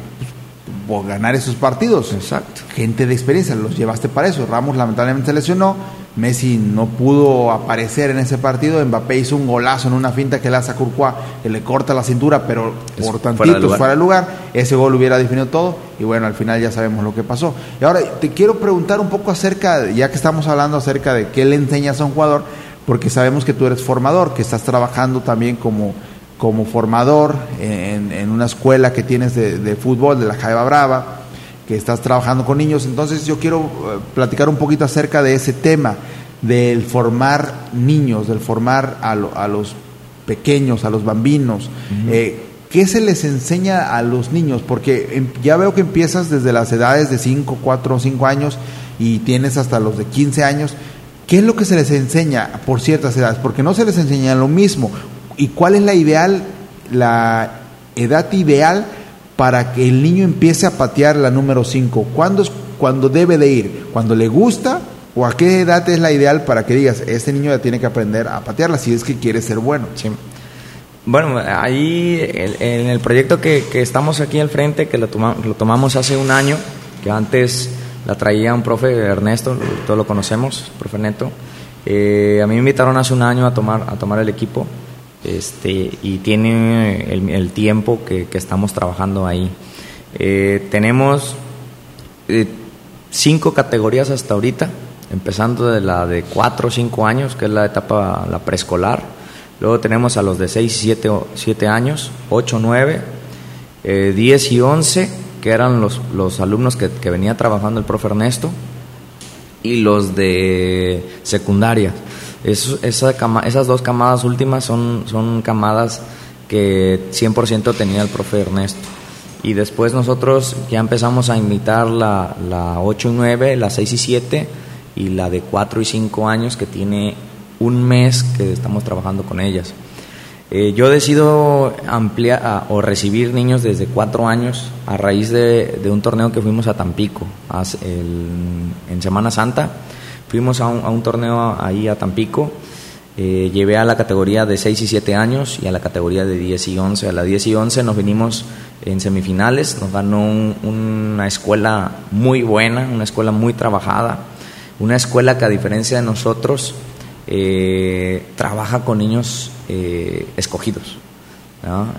pues, ganar esos partidos. Exacto. Gente de experiencia, los llevaste para eso. Ramos lamentablemente se lesionó, Messi no pudo aparecer en ese partido. Mbappé hizo un golazo en una finta que le hace a Courtois, que le corta la cintura, pero por tantito fuera del lugar. Ese gol hubiera definido todo. Y bueno, al final ya sabemos lo que pasó. Y ahora te quiero preguntar un poco acerca, ya que estamos hablando acerca de qué le enseñas a un jugador, porque sabemos que tú eres formador, que estás trabajando también como, como formador en, una escuela que tienes de, de fútbol de la Jaiba Brava que estás trabajando con niños. Entonces yo quiero eh, platicar un poquito acerca de ese tema, del formar niños, del formar a, los pequeños, a los bambinos. Eh, ¿qué se les enseña a los niños? Porque em, ya veo que empiezas desde las edades de 5, 4 o 5 años y tienes hasta los de 15 años. ¿Qué es lo que se les enseña por ciertas edades? Porque no se les enseña lo mismo. ¿Y cuál es la ideal, la edad ideal para que el niño empiece a patear la número 5? ¿Cuándo es cuando debe de ir? ¿Cuando le gusta? ¿O a qué edad es la ideal para que digas, este niño ya tiene que aprender a patearla si es que quiere ser bueno? Sí. Bueno, ahí en el proyecto que, estamos aquí al frente, que lo, lo tomamos hace un año, que antes la traía un profe, Ernesto, todos lo conocemos, profe Neto. Eh, a mí me invitaron hace un año a tomar, a tomar el equipo este, y tiene el, tiempo que, estamos trabajando ahí. Eh, tenemos eh, cinco categorías hasta ahorita, empezando de la de cuatro o cinco años, que es la etapa la preescolar Luego tenemos a los de 6 y 7, años, 8, 9, 10 y 11, que eran los, los alumnos que, venía trabajando el profe Ernesto, y los de secundaria. Esas dos camadas últimas son, son camadas que 100% tenía el profe Ernesto. Y después nosotros ya empezamos a invitar la, la 8 y 9, la 6 y 7 y la de 4 y 5 años que tiene un mes que estamos trabajando con ellas. Eh, yo decido ampliar o recibir niños desde cuatro años a raíz de, un torneo que fuimos a Tampico en Semana Santa. Fuimos a un, torneo ahí a Tampico. Eh, llevé a la categoría de 6 y 7 años y a la categoría de 10 y 11. A la 10 y 11 nos vinimos en semifinales, nos ganó una escuela muy buena, una escuela muy trabajada, una escuela que a diferencia de nosotros eh, trabaja con niños eh, escogidos.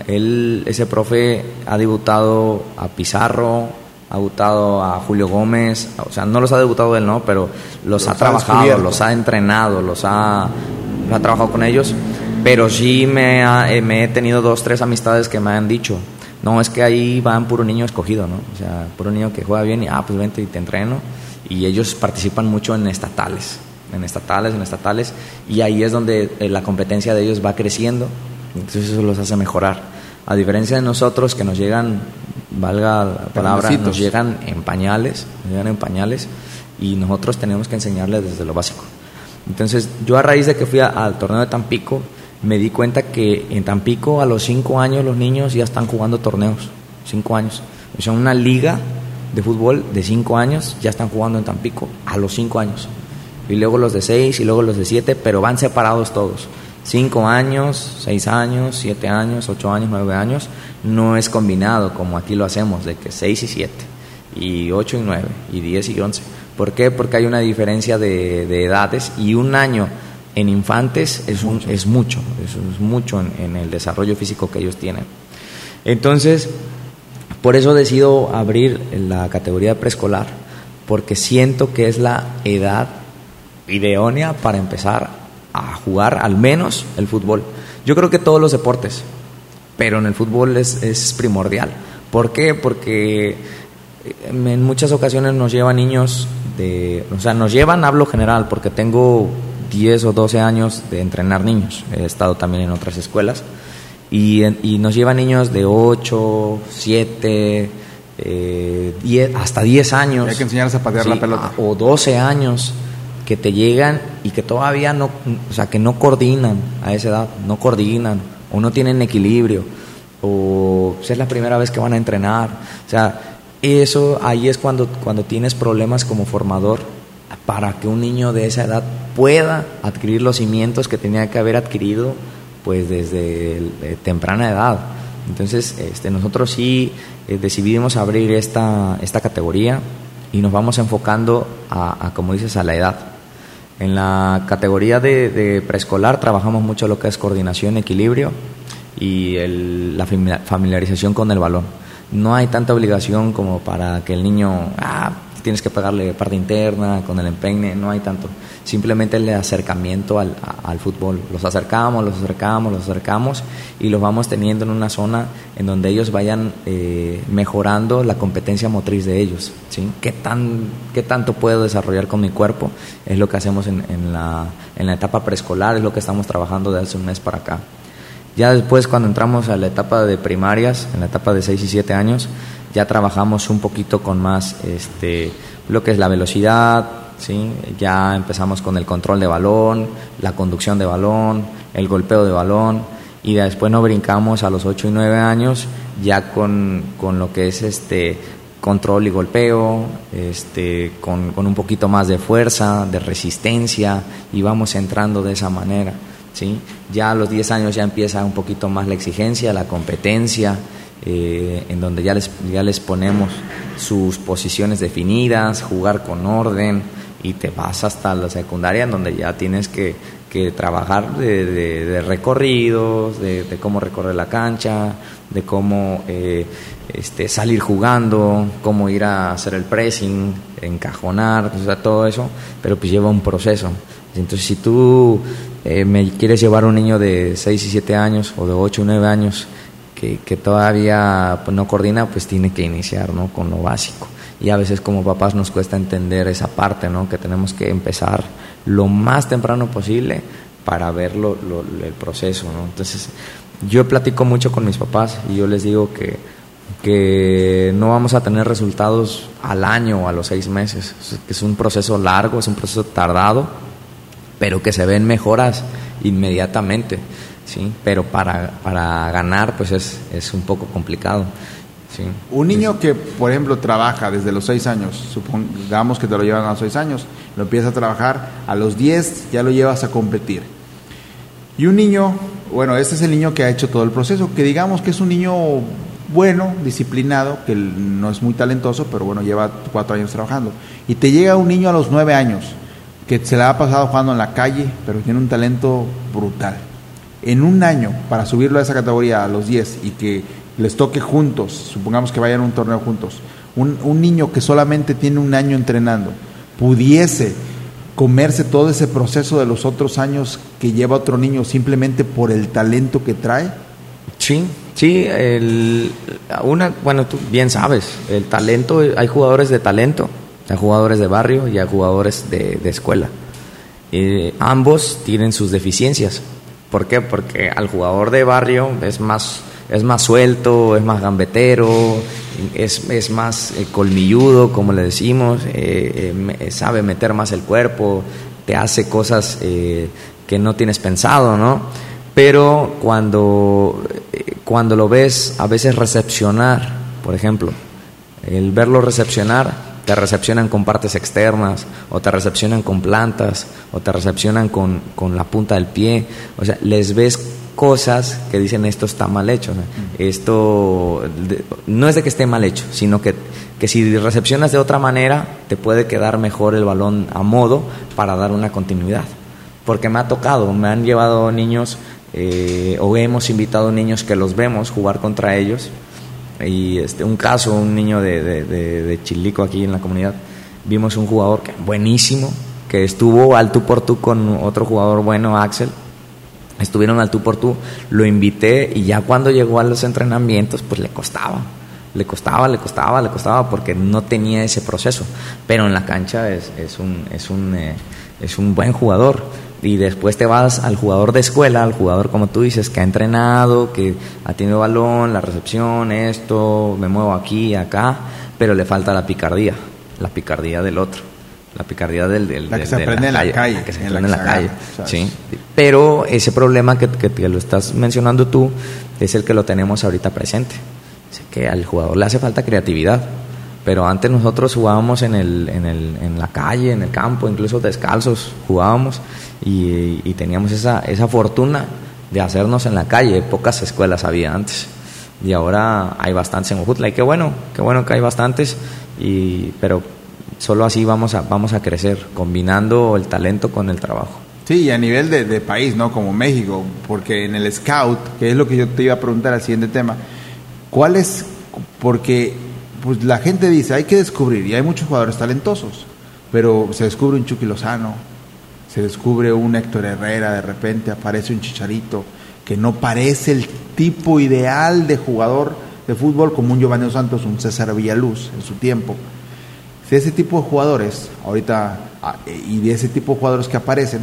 Él, ese profe ha debutado a Pizarro, ha debutado a Julio Gómez, o sea, no los ha debutado él, no, pero los, ha trabajado, los ha entrenado, los ha, ha trabajado con ellos. Pero sí me, eh, me he tenido dos, tres amistades que me han dicho, no, es que ahí van puro niño escogido, ¿no? O sea, puro niño que juega bien y, ah, pues vente y te entreno. Y ellos participan mucho en estatales en estatales, en estatales, y ahí es donde eh, la competencia de ellos va creciendo, entonces eso los hace mejorar. A diferencia de nosotros que nos llegan, valga la palabra, nos llegan en pañales, nos llegan en pañales, y nosotros tenemos que enseñarles desde lo básico. Entonces yo a raíz de que fui al torneo de Tampico, me di cuenta que en Tampico a los cinco años los niños ya están jugando torneos, cinco años. O sea, una liga de fútbol de cinco años ya están jugando en Tampico a los cinco años y luego los de 6 y luego los de 7, pero van separados todos. 5 años, 6 años, 7 años, 8 años, 9 años, no es combinado como aquí lo hacemos, de que 6 y 7, y 8 y 9, y 10 y 11. ¿Por qué? Porque hay una diferencia de, de edades y un año en infantes es, un, es mucho, es, mucho en, en el desarrollo físico que ellos tienen. Entonces, por eso decido abrir la categoría preescolar, porque siento que es la edad idónea para empezar a jugar al menos el fútbol. Yo creo que todos los deportes, pero en el fútbol es, es primordial. ¿Por qué? Porque eh, en muchas ocasiones nos llevan niños de, o sea, nos llevan, hablo general, porque tengo 10 o 12 años de entrenar niños, he estado también en otras escuelas, y, y nos llevan niños de 8, 7, eh, hasta 10 años. Hay que enseñarles a patear la pelota. O 12 años que te llegan y que todavía no, o sea, que no coordinan a esa edad, no coordinan o no tienen equilibrio o pues, es la primera vez que van a entrenar. O sea, eso ahí es cuando, cuando tienes problemas como formador para que un niño de esa edad pueda adquirir los cimientos que tenía que haber adquirido pues desde temprana edad. Entonces, este, nosotros sí eh, decidimos abrir esta, esta categoría y nos vamos enfocando a, como dices, a la edad. En la categoría de, preescolar trabajamos mucho lo que es coordinación, equilibrio y la familiarización con el balón. No hay tanta obligación como para que el niño, ah, tienes que pegarle parte interna con el empeine, no hay tanto. Simplemente el acercamiento al, fútbol. Los acercamos, los acercamos, los acercamos y los vamos teniendo en una zona en donde ellos vayan eh, mejorando la competencia motriz de ellos. ¿sí? ¿Qué, tan, ¿Qué tanto puedo desarrollar con mi cuerpo? Es lo que hacemos en, la, en la etapa preescolar, es lo que estamos trabajando desde hace un mes para acá. Ya después cuando entramos a la etapa de primarias, en la etapa de 6 y 7 años, ya trabajamos un poquito con más este, lo que es la velocidad, ¿sí? ya empezamos con el control de balón, la conducción de balón, el golpeo de balón y después nos brincamos a los 8 y 9 años ya con, con lo que es este control y golpeo, este, con, con, un poquito más de fuerza, de resistencia, y vamos entrando de esa manera. ¿sí? Ya a los 10 años ya empieza un poquito más la exigencia, la competencia, eh, en donde ya les, ya les ponemos sus posiciones definidas, jugar con orden, y te vas hasta la secundaria, en donde ya tienes que, que trabajar de, de, recorridos, de, de, cómo recorrer la cancha, de cómo eh, este, salir jugando, cómo ir a hacer el pressing, encajonar, o sea, todo eso, pero pues lleva un proceso. Entonces, si tú eh, me quieres llevar un niño de 6 y 7 años o de 8 o 9 años que, todavía pues, no coordina, pues tiene que iniciar ¿no? con lo básico. Y a veces como papás nos cuesta entender esa parte, ¿no? que tenemos que empezar lo más temprano posible para ver lo, lo, el proceso. ¿no? Entonces, yo platico mucho con mis papás y yo les digo que que no vamos a tener resultados al año o a los seis meses. Es un proceso largo, es un proceso tardado, pero que se ven mejoras inmediatamente, ¿sí? Pero para, para ganar, pues es, es un poco complicado. ¿sí? Un niño que, por ejemplo, trabaja desde los seis años, supongamos que te lo llevan a los seis años, lo empieza a trabajar, a los diez ya lo llevas a competir. Y un niño, bueno, este es el niño que ha hecho todo el proceso, que digamos que es un niño bueno, disciplinado, que no es muy talentoso, pero bueno, lleva cuatro años trabajando. Y te llega un niño a los nueve años, que se le ha pasado jugando en la calle, pero tiene un talento brutal. En un año, para subirlo a esa categoría a los diez y que les toque juntos, supongamos que vayan a un torneo juntos, un, niño que solamente tiene un año entrenando, pudiese comerse todo ese proceso de los otros años que lleva otro niño simplemente por el talento que trae? Sí, Sí, el, una, bueno, tú bien sabes, el talento, hay jugadores de talento, hay jugadores de barrio y hay jugadores de, de escuela. Eh, ambos tienen sus deficiencias. ¿Por qué? Porque al jugador de barrio es más, es más suelto, es más gambetero, es, es más eh, colmilludo, como le decimos, eh, eh sabe meter más el cuerpo, te hace cosas que no tienes pensado, ¿no? Pero cuando cuando lo ves a veces recepcionar, por ejemplo, el verlo recepcionar, te recepcionan con partes externas, o te recepcionan con plantas, o te recepcionan con, con la punta del pie, o sea, les ves cosas que dicen esto está mal hecho. Esto no es de que esté mal hecho, sino que, que si recepcionas de otra manera, te puede quedar mejor el balón a modo para dar una continuidad. Porque me ha tocado, me han llevado niños eh, o hemos invitado niños que los vemos jugar contra ellos. Y este, un caso, un niño de, de, de, Chilico aquí en la comunidad, vimos un jugador que, buenísimo, que estuvo al tú por tú con otro jugador bueno, Axel. Estuvieron al tú por tú, lo invité y ya cuando llegó a los entrenamientos, pues le costaba. Le costaba, le costaba, le costaba porque no tenía ese proceso. Pero en la cancha es, es, un, es, un, eh, es un buen jugador y después te vas al jugador de escuela, al jugador como tú dices, que ha entrenado, que ha tenido balón, la recepción, esto, me muevo aquí, acá, pero le falta la picardía, la picardía del otro, la picardía del, del la que se aprende en la calle, que se aprende en la, calle, sí. Pero ese problema que, que, lo estás mencionando tú es el que lo tenemos ahorita presente, que al jugador le hace falta creatividad pero antes nosotros jugábamos en, el, en, el, en la calle, en el campo, incluso descalzos jugábamos y, y, teníamos esa, esa fortuna de hacernos en la calle. Pocas escuelas había antes y ahora hay bastantes en Ojutla y qué bueno, qué bueno que hay bastantes, y, pero solo así vamos a, vamos a crecer, combinando el talento con el trabajo. Sí, y a nivel de, de país, ¿no? Como México, porque en el Scout, que es lo que yo te iba a preguntar al siguiente tema, ¿cuál es? Porque pues la gente dice, hay que descubrir, y hay muchos jugadores talentosos, pero se descubre un Chucky Lozano, se descubre un Héctor Herrera, de repente aparece un Chicharito, que no parece el tipo ideal de jugador de fútbol como un Giovanni Santos, un César Villaluz en su tiempo. Si ese tipo de jugadores, ahorita, ah, y de ese tipo de jugadores que aparecen,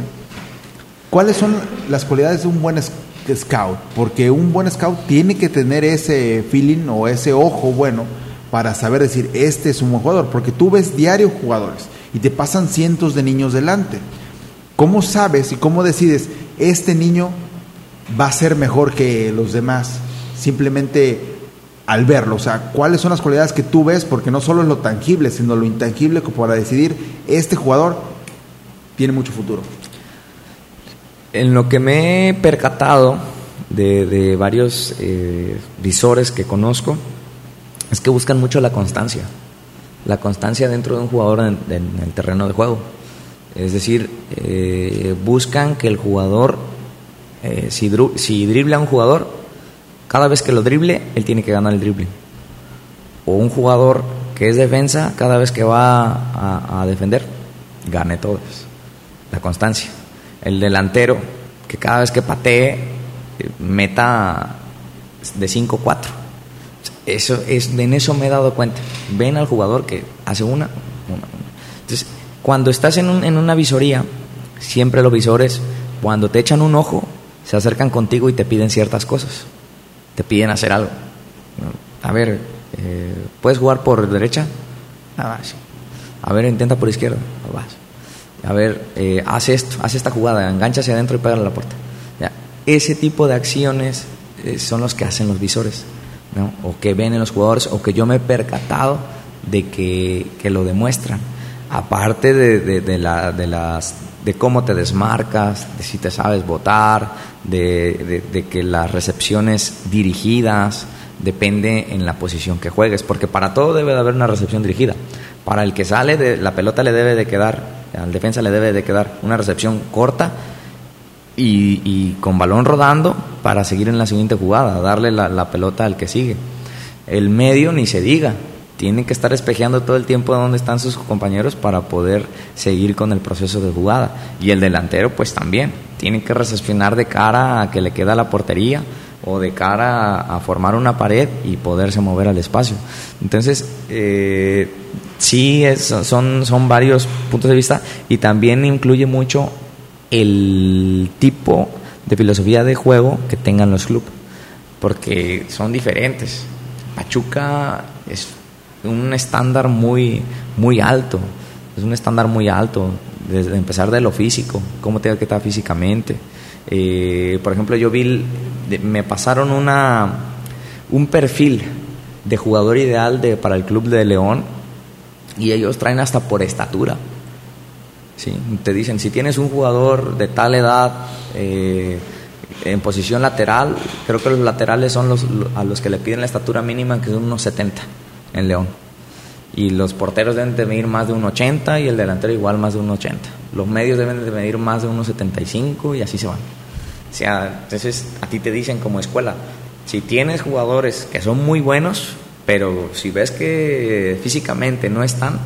¿cuáles son las cualidades de un buen scout, porque un buen scout tiene que tener ese feeling o ese ojo bueno para saber decir, este es un buen jugador, porque tú ves diario jugadores y te pasan cientos de niños delante. ¿Cómo sabes y cómo decides, este niño va a ser mejor que los demás? Simplemente al verlo, o sea, cuáles son las cualidades que tú ves, porque no solo es lo tangible, sino lo intangible para decidir, este jugador tiene mucho futuro. En lo que me he percatado de, varios eh, visores que conozco, es que buscan mucho la constancia, la constancia dentro de un jugador en, el terreno de juego. Es decir, eh, buscan que el jugador, eh, si, si dribla a un jugador, cada vez que lo drible, él tiene que ganar el drible. O un jugador que es defensa, cada vez que va a, defender, gane todas. La constancia. El delantero, que cada vez que patee, meta de 5-4 eso es, en eso me he dado cuenta. Ven al jugador que hace una, una, Entonces, cuando estás en, un, en una visoría, siempre los visores, cuando te echan un ojo, se acercan contigo y te piden ciertas cosas. Te piden hacer algo. A ver, eh, ¿puedes jugar por derecha? Ah, A ver, intenta por izquierda. Ah, A ver, eh, haz esto, haz esta jugada, engancha hacia adentro y pega la puerta. Ese tipo de acciones eh, son los que hacen los visores o que ven en los jugadores, o que yo me he percatado de que, lo demuestran. Aparte de, de, la, de, las, de cómo te desmarcas, de si te sabes votar, de, que las recepciones dirigidas depende en la posición que juegues, porque para todo debe de haber una recepción dirigida. Para el que sale, de, la pelota le debe de quedar, al defensa le debe de quedar una recepción corta y, con balón rodando para seguir en la siguiente jugada, darle la, pelota al que sigue. El medio ni se diga, tiene que estar espejeando todo el tiempo dónde están sus compañeros para poder seguir con el proceso de jugada. Y el delantero pues también, tiene que recepcionar de cara a que le queda la portería o de cara a, formar una pared y poderse mover al espacio. Entonces, eh, sí, son, son varios puntos de vista y también incluye mucho el tipo de filosofía de juego que tengan los clubes, porque son diferentes. Pachuca es un estándar muy, muy alto, es un estándar muy alto, desde empezar de lo físico, cómo tenga que estar físicamente. Eh, por ejemplo, yo vi, me pasaron una, un perfil de jugador ideal de, para el club de León y ellos traen hasta por estatura. ¿Sí? Te dicen, si tienes un jugador de tal edad eh, en posición lateral, creo que los laterales son los, a los que le piden la estatura mínima, que son unos 70 en León. Y los porteros deben de medir más de 1,80 y el delantero igual más de 1,80. Los medios deben de medir más de 1,75 y así se van. O sea, entonces a ti te dicen como escuela, si tienes jugadores que son muy buenos, pero si ves que físicamente no están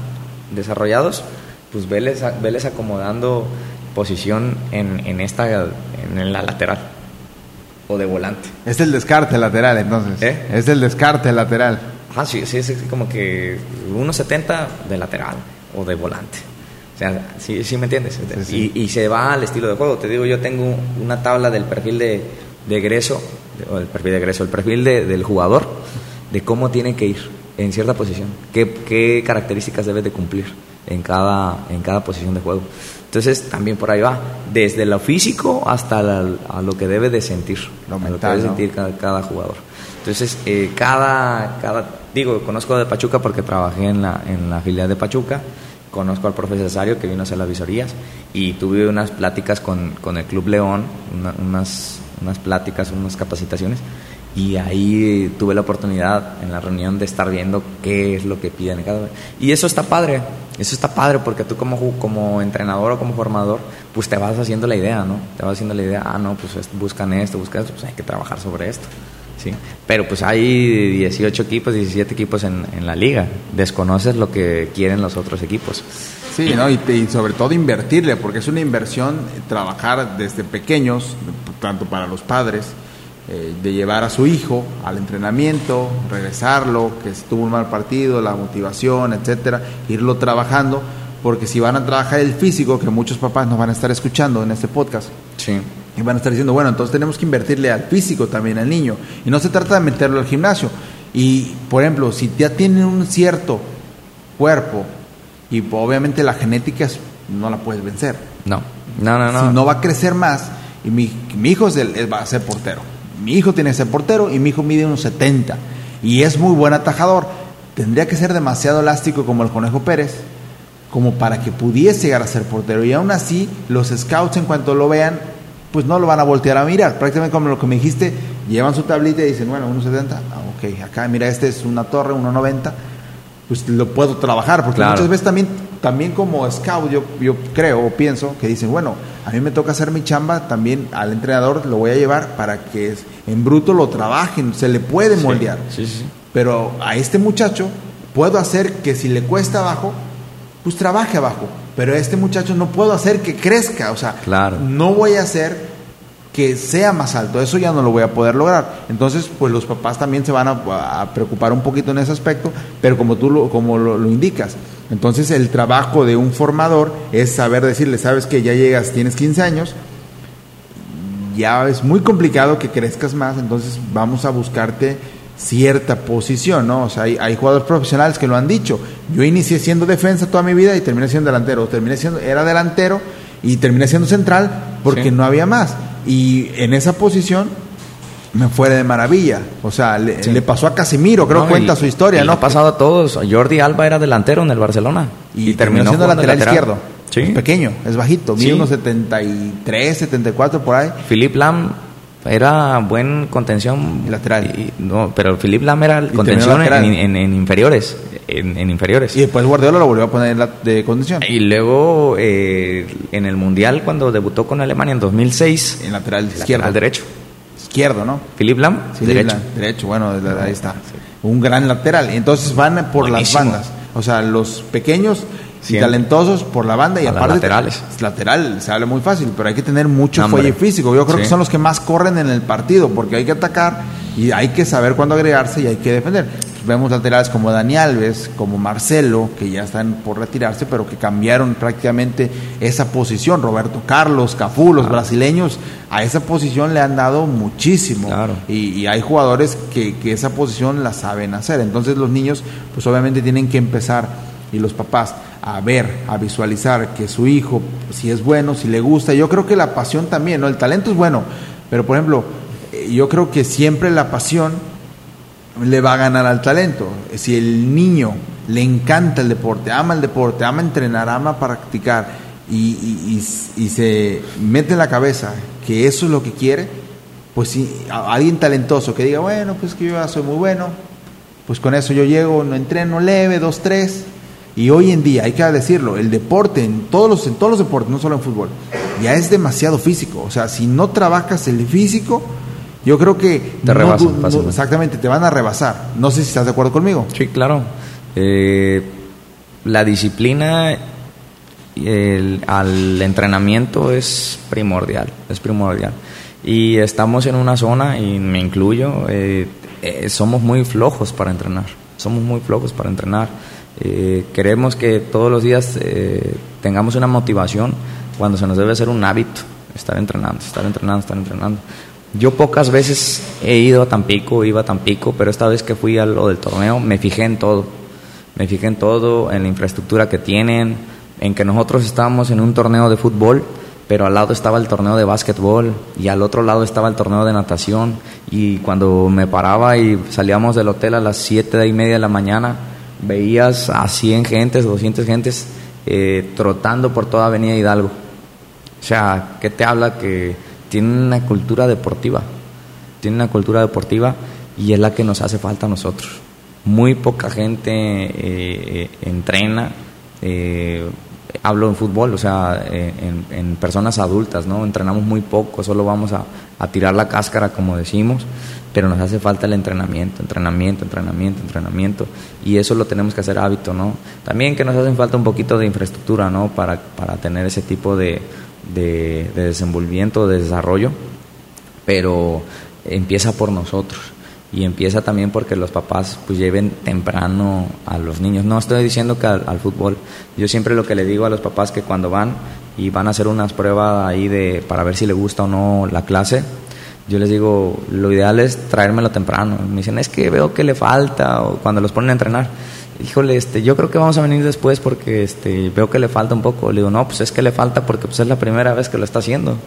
desarrollados, pues veles, veles acomodando posición en, en esta, en la lateral o de volante. Es el descarte lateral entonces. ¿Eh? Es el descarte lateral. Ah, sí, sí, es como que 1.70 de lateral o de volante. O sea, sí, sí me entiendes. Y, y, se va al estilo de juego. Te digo, yo tengo una tabla del perfil de, de egreso, o el perfil de egreso, el perfil de, del jugador, de cómo tiene que ir en cierta posición, qué, qué características debe de cumplir en cada, en cada posición de juego. Entonces también por ahí va, desde lo físico hasta a lo que debe de sentir, lo, que debe sentir cada, jugador. Entonces, eh, cada, cada, digo, conozco de Pachuca porque trabajé en la, en la filial de Pachuca, conozco al profe Cesario que vino a hacer las visorías y tuve unas pláticas con, con el Club León, unas, unas pláticas, unas capacitaciones y ahí tuve la oportunidad en la reunión de estar viendo qué es lo que piden cada. Y eso está padre, eso está padre porque tú como, como entrenador o como formador, pues te vas haciendo la idea, ¿no? Te vas haciendo la idea, ah, no, pues buscan esto, buscan esto, pues hay que trabajar sobre esto. ¿sí? Pero pues hay 18 equipos, 17 equipos en, en la liga, desconoces lo que quieren los otros equipos. Sí, ¿no? Y, y, sobre todo invertirle, porque es una inversión trabajar desde pequeños, tanto para los padres, eh, de llevar a su hijo al entrenamiento, regresarlo, que estuvo un mal partido, la motivación, etcétera, irlo trabajando, porque si van a trabajar el físico, que muchos papás nos van a estar escuchando en este podcast, sí. Y van a estar diciendo, bueno, entonces tenemos que invertirle al físico también al niño. Y no se trata de meterlo al gimnasio. Y, por ejemplo, si ya tiene un cierto cuerpo y obviamente la genética no la puedes vencer. No, no, no. no. Si no va a crecer más y mi, mi hijo es el, va a ser portero. Mi hijo tiene que ser portero y mi hijo mide unos 70 y es muy buen atajador. Tendría que ser demasiado elástico como el Conejo Pérez como para que pudiese llegar a ser portero. Y aún así, los scouts en cuanto lo vean, pues no lo van a voltear a mirar. Prácticamente como lo que me dijiste, llevan su tablita y dicen, bueno, 1.70, ah, ok, acá mira, este es una torre, 1.90, pues lo puedo trabajar, porque muchas veces también, también como scout yo, yo creo o pienso que dicen, bueno, a mí me toca hacer mi chamba, también al entrenador lo voy a llevar para que en bruto lo trabajen, se le puede moldear. Pero a este muchacho puedo hacer que si le cuesta abajo, pues trabaje abajo. Pero a este muchacho no puedo hacer que crezca, o sea, no voy a hacer que sea más alto, eso ya no lo voy a poder lograr. Entonces, pues los papás también se van a, preocupar un poquito en ese aspecto, pero como tú lo, como lo, indicas, entonces el trabajo de un formador es saber decirle, sabes que ya llegas, tienes 15 años, ya es muy complicado que crezcas más, entonces vamos a buscarte cierta posición, ¿no? O sea, hay, jugadores profesionales que lo han dicho. Yo inicié siendo defensa toda mi vida y terminé siendo delantero. terminé siendo, era delantero y terminé siendo central porque no había más. Y en esa posición me fue de maravilla. O sea, le, pasó a Casimiro, creo que cuenta su historia, ¿no? ha pasado a todos. Jordi Alba era delantero en el Barcelona. Y, terminó, siendo lateral, izquierdo. Es pequeño, es bajito, mide unos 73, 74 por ahí. Philip Lam era buen contención lateral. no, pero Philip Lam era contención en, inferiores. En, inferiores. Y después Guardiola lo volvió a poner de contención. Y luego eh, en el Mundial, cuando debutó con Alemania en 2006. En lateral izquierdo. Al derecho. Izquierdo, ¿no? Philip Lam, derecho. derecho, bueno, ahí está. Un gran lateral. Entonces van por las bandas. O sea, los pequeños y talentosos por la banda y aparte laterales. lateral se habla muy fácil pero hay que tener mucho fuelle físico yo creo que son los que más corren en el partido porque hay que atacar y hay que saber cuándo agregarse y hay que defender vemos laterales como Dani Alves como Marcelo que ya están por retirarse pero que cambiaron prácticamente esa posición. Roberto Carlos Cafú los brasileños a esa posición le han dado muchísimo. Y, y, hay jugadores que, que esa posición la saben hacer. Entonces los niños pues obviamente tienen que empezar y los papás a ver, a visualizar que su hijo, si es bueno, si le gusta. Yo creo que la pasión también, ¿no? El talento es bueno, pero por ejemplo, eh, yo creo que siempre la pasión le va a ganar al talento. Si el niño le encanta el deporte, ama el deporte, ama entrenar, ama practicar y, se mete en la cabeza que eso es lo que quiere, pues si alguien talentoso que diga, bueno, pues que yo ya soy muy bueno, pues con eso yo llego, no entreno leve, dos, tres, y hoy en día, hay que decirlo, el deporte, en todos los, en todos los deportes, no solo en fútbol, ya es demasiado físico. O sea, si no trabajas el físico, yo creo que... Te rebasan Exactamente, te van a rebasar. No sé si estás de acuerdo conmigo. Sí, claro. Eh, la disciplina al entrenamiento es primordial, es primordial. Y estamos en una zona, y me incluyo, eh, eh, somos muy flojos para entrenar. Somos muy flojos para entrenar eh, queremos que todos los días tengamos una motivación cuando se nos debe hacer un hábito, estar entrenando, estar entrenando, estar entrenando. Yo pocas veces he ido a Tampico, iba a Tampico, pero esta vez que fui a lo del torneo me fijé en todo. Me fijé en todo, en la infraestructura que tienen, en que nosotros estábamos en un torneo de fútbol, pero al lado estaba el torneo de básquetbol y al otro lado estaba el torneo de natación. Y cuando me paraba y salíamos del hotel a las siete y media de la mañana, veías a 100 gentes, 200 gentes eh, trotando por toda Avenida Hidalgo. O sea, ¿qué te habla? Que tienen una cultura deportiva, tienen una cultura deportiva y es la que nos hace falta a nosotros. Muy poca gente eh, eh, entrena, hablo en fútbol, o sea, en, personas adultas, ¿no? Entrenamos muy poco, solo vamos a, tirar la cáscara, como decimos pero nos hace falta el entrenamiento, entrenamiento, entrenamiento, entrenamiento, y eso lo tenemos que hacer hábito, ¿no? También que nos hace falta un poquito de infraestructura, ¿no? Para, para tener ese tipo de, de, de desenvolvimiento, de desarrollo, pero empieza por nosotros y empieza también porque los papás pues lleven temprano a los niños. No estoy diciendo que al, fútbol, yo siempre lo que le digo a los papás que cuando van y van a hacer unas pruebas ahí de, para ver si le gusta o no la clase. Yo les digo, lo ideal es traérmelo temprano. Me dicen, es que veo que le falta, o cuando los ponen a entrenar. Híjole, este, yo creo que vamos a venir después porque este, veo que le falta un poco. Le digo, no, pues es que le falta porque pues, es la primera vez que lo está haciendo.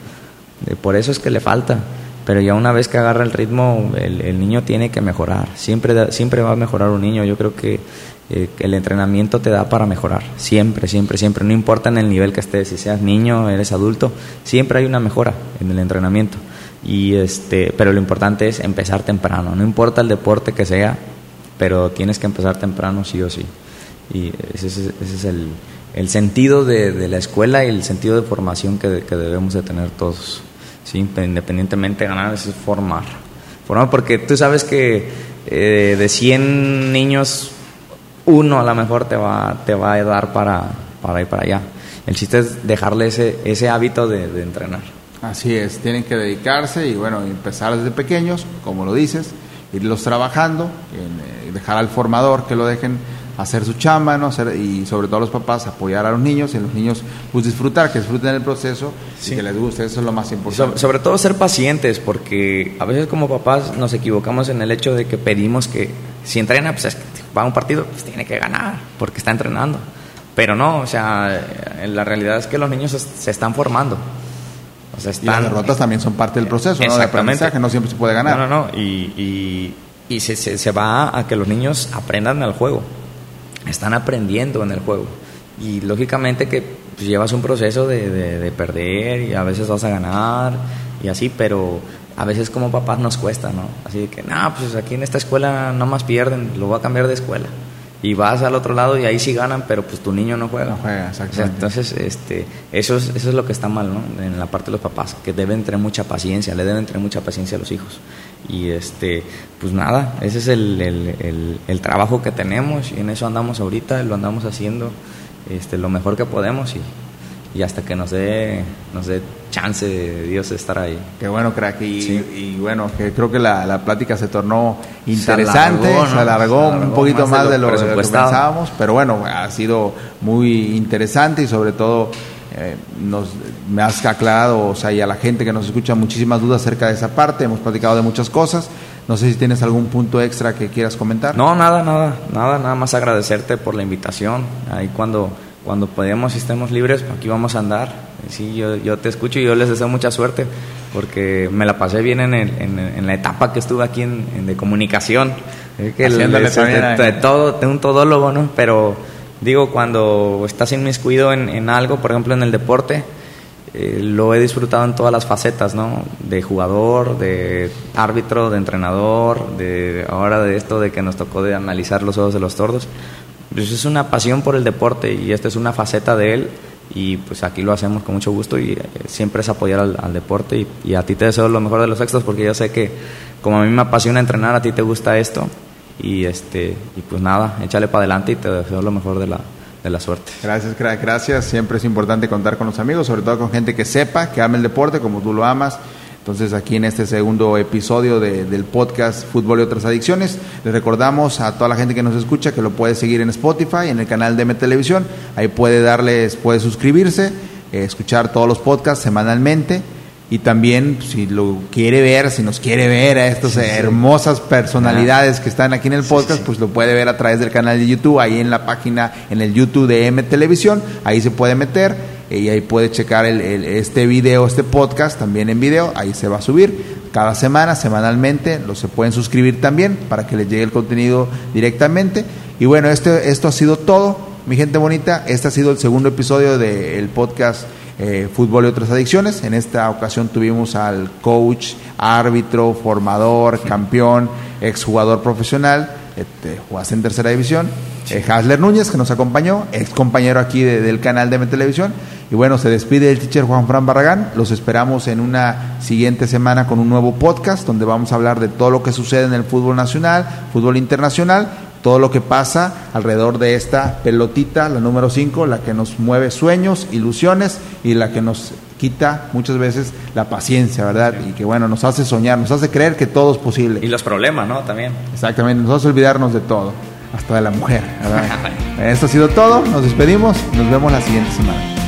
Por eso es que le falta. Pero ya una vez que agarra el ritmo, el, niño tiene que mejorar. Siempre, siempre va a mejorar un niño. Yo creo que eh, el entrenamiento te da para mejorar. Siempre, siempre, siempre. No importa en el nivel que estés, si seas niño, eres adulto, siempre hay una mejora en el entrenamiento. Y este, pero lo importante es empezar temprano. No importa el deporte que sea, pero tienes que empezar temprano sí o sí. Y ese, es el, el sentido de, de, la escuela y el sentido de formación que, que debemos de tener todos. ¿sí? independientemente de ganar, es formar. Formar porque tú sabes que eh, de 100 niños, uno a lo mejor te va, te va a dar para, para ir para allá. El chiste es dejarle ese, ese hábito de, entrenar. Así es, tienen que dedicarse y bueno, empezar desde pequeños, como lo dices, irlos trabajando, eh, dejar al formador que lo dejen hacer su chamba, ¿no? Hacer, y sobre todo los papás apoyar a los niños y los niños pues disfrutar, que disfruten el proceso y que les guste, eso es lo más importante. sobre todo ser pacientes, porque a veces como papás nos equivocamos en el hecho de que pedimos que si entrena, pues va a un partido, pues tiene que ganar, porque está entrenando. Pero no, o sea, la realidad es que los niños se están formando. O sea, están, y las derrotas también son parte del proceso, ¿no? De aprendizaje, no siempre se puede ganar. No, no, no, y, y, se, se, se va a que los niños aprendan al juego están aprendiendo en el juego. Y lógicamente que pues, llevas un proceso de, perder y a veces vas a ganar y así, pero a veces como papás nos cuesta, ¿no? Así que, no, pues aquí en esta escuela no más pierden, lo voy a cambiar de escuela. Y vas al otro lado y ahí sí ganan, pero pues tu niño no juega. No juega, exactamente. entonces, este, eso es, eso es lo que está mal, ¿no? En la parte de los papás, que deben tener mucha paciencia, le deben tener mucha paciencia a los hijos. Y este, pues nada, ese es el, el, el, trabajo que tenemos y en eso andamos ahorita, lo andamos haciendo este, lo mejor que podemos y, y hasta que nos dé, nos dé chance de Dios estar ahí. Qué bueno, crack. Y, bueno, que creo que la, la, plática se tornó interesante, se alargó, un poquito más, de, lo, de, lo, que pensábamos, pero bueno, ha sido muy interesante y sobre todo eh, nos, me has aclarado, o sea, y a la gente que nos escucha muchísimas dudas acerca de esa parte, hemos platicado de muchas cosas. No sé si tienes algún punto extra que quieras comentar. No, nada, nada, nada, nada más agradecerte por la invitación. Ahí cuando, cuando podamos y estemos libres, aquí vamos a andar. Sí, yo, yo te escucho y yo les deseo mucha suerte porque me la pasé bien en, en, la etapa que estuve aquí en, de comunicación. Que de, todo, de un todólogo, ¿no? Pero Digo, cuando estás inmiscuido en, en algo, por ejemplo en el deporte, eh, lo he disfrutado en todas las facetas, ¿no? De jugador, de árbitro, de entrenador, de ahora de esto de que nos tocó de analizar los ojos de los tordos. Pues es una pasión por el deporte y esta es una faceta de él y pues aquí lo hacemos con mucho gusto y eh, siempre es apoyar al, deporte y, y, a ti te deseo lo mejor de los éxitos porque yo sé que como a mí me apasiona entrenar, a ti te gusta esto y este y pues nada, échale para adelante y te deseo lo mejor de la, de la suerte. Gracias, gracias. Siempre es importante contar con los amigos, sobre todo con gente que sepa, que ama el deporte como tú lo amas. Entonces aquí en este segundo episodio del podcast Fútbol y otras adicciones, les recordamos a toda la gente que nos escucha que lo puede seguir en Spotify, en el canal de M Televisión. Ahí puede darles, puede suscribirse, eh, escuchar todos los podcasts semanalmente y también si lo quiere ver, si nos quiere ver a estas hermosas personalidades que están aquí en el podcast, pues lo puede ver a través del canal de YouTube, ahí en la página, en el YouTube de M Televisión, ahí se puede meter y ahí puede checar el, este video, este podcast también en video, ahí se va a subir cada semana, semanalmente, lo se pueden suscribir también para que les llegue el contenido directamente. Y bueno, este, esto ha sido todo, mi gente bonita, este ha sido el segundo episodio del podcast eh, fútbol y otras adicciones. En esta ocasión tuvimos al coach, árbitro, formador, campeón, exjugador profesional, este, jugaste en tercera división, eh, Hasler Núñez, que nos acompañó, ex compañero aquí del canal de M Televisión. Y bueno, se despide el teacher Juan Fran Barragán. Los esperamos en una siguiente semana con un nuevo podcast donde vamos a hablar de todo lo que sucede en el fútbol nacional, fútbol internacional todo lo que pasa alrededor de esta pelotita, la número 5, la que nos mueve sueños, ilusiones y la que nos quita muchas veces la paciencia, ¿verdad? Y que bueno, nos hace soñar, nos hace creer que todo es posible. Y los problemas, ¿no? También. Exactamente, nos hace olvidarnos de todo, hasta de la mujer, ¿verdad? Esto ha sido todo, nos despedimos, nos vemos la siguiente semana.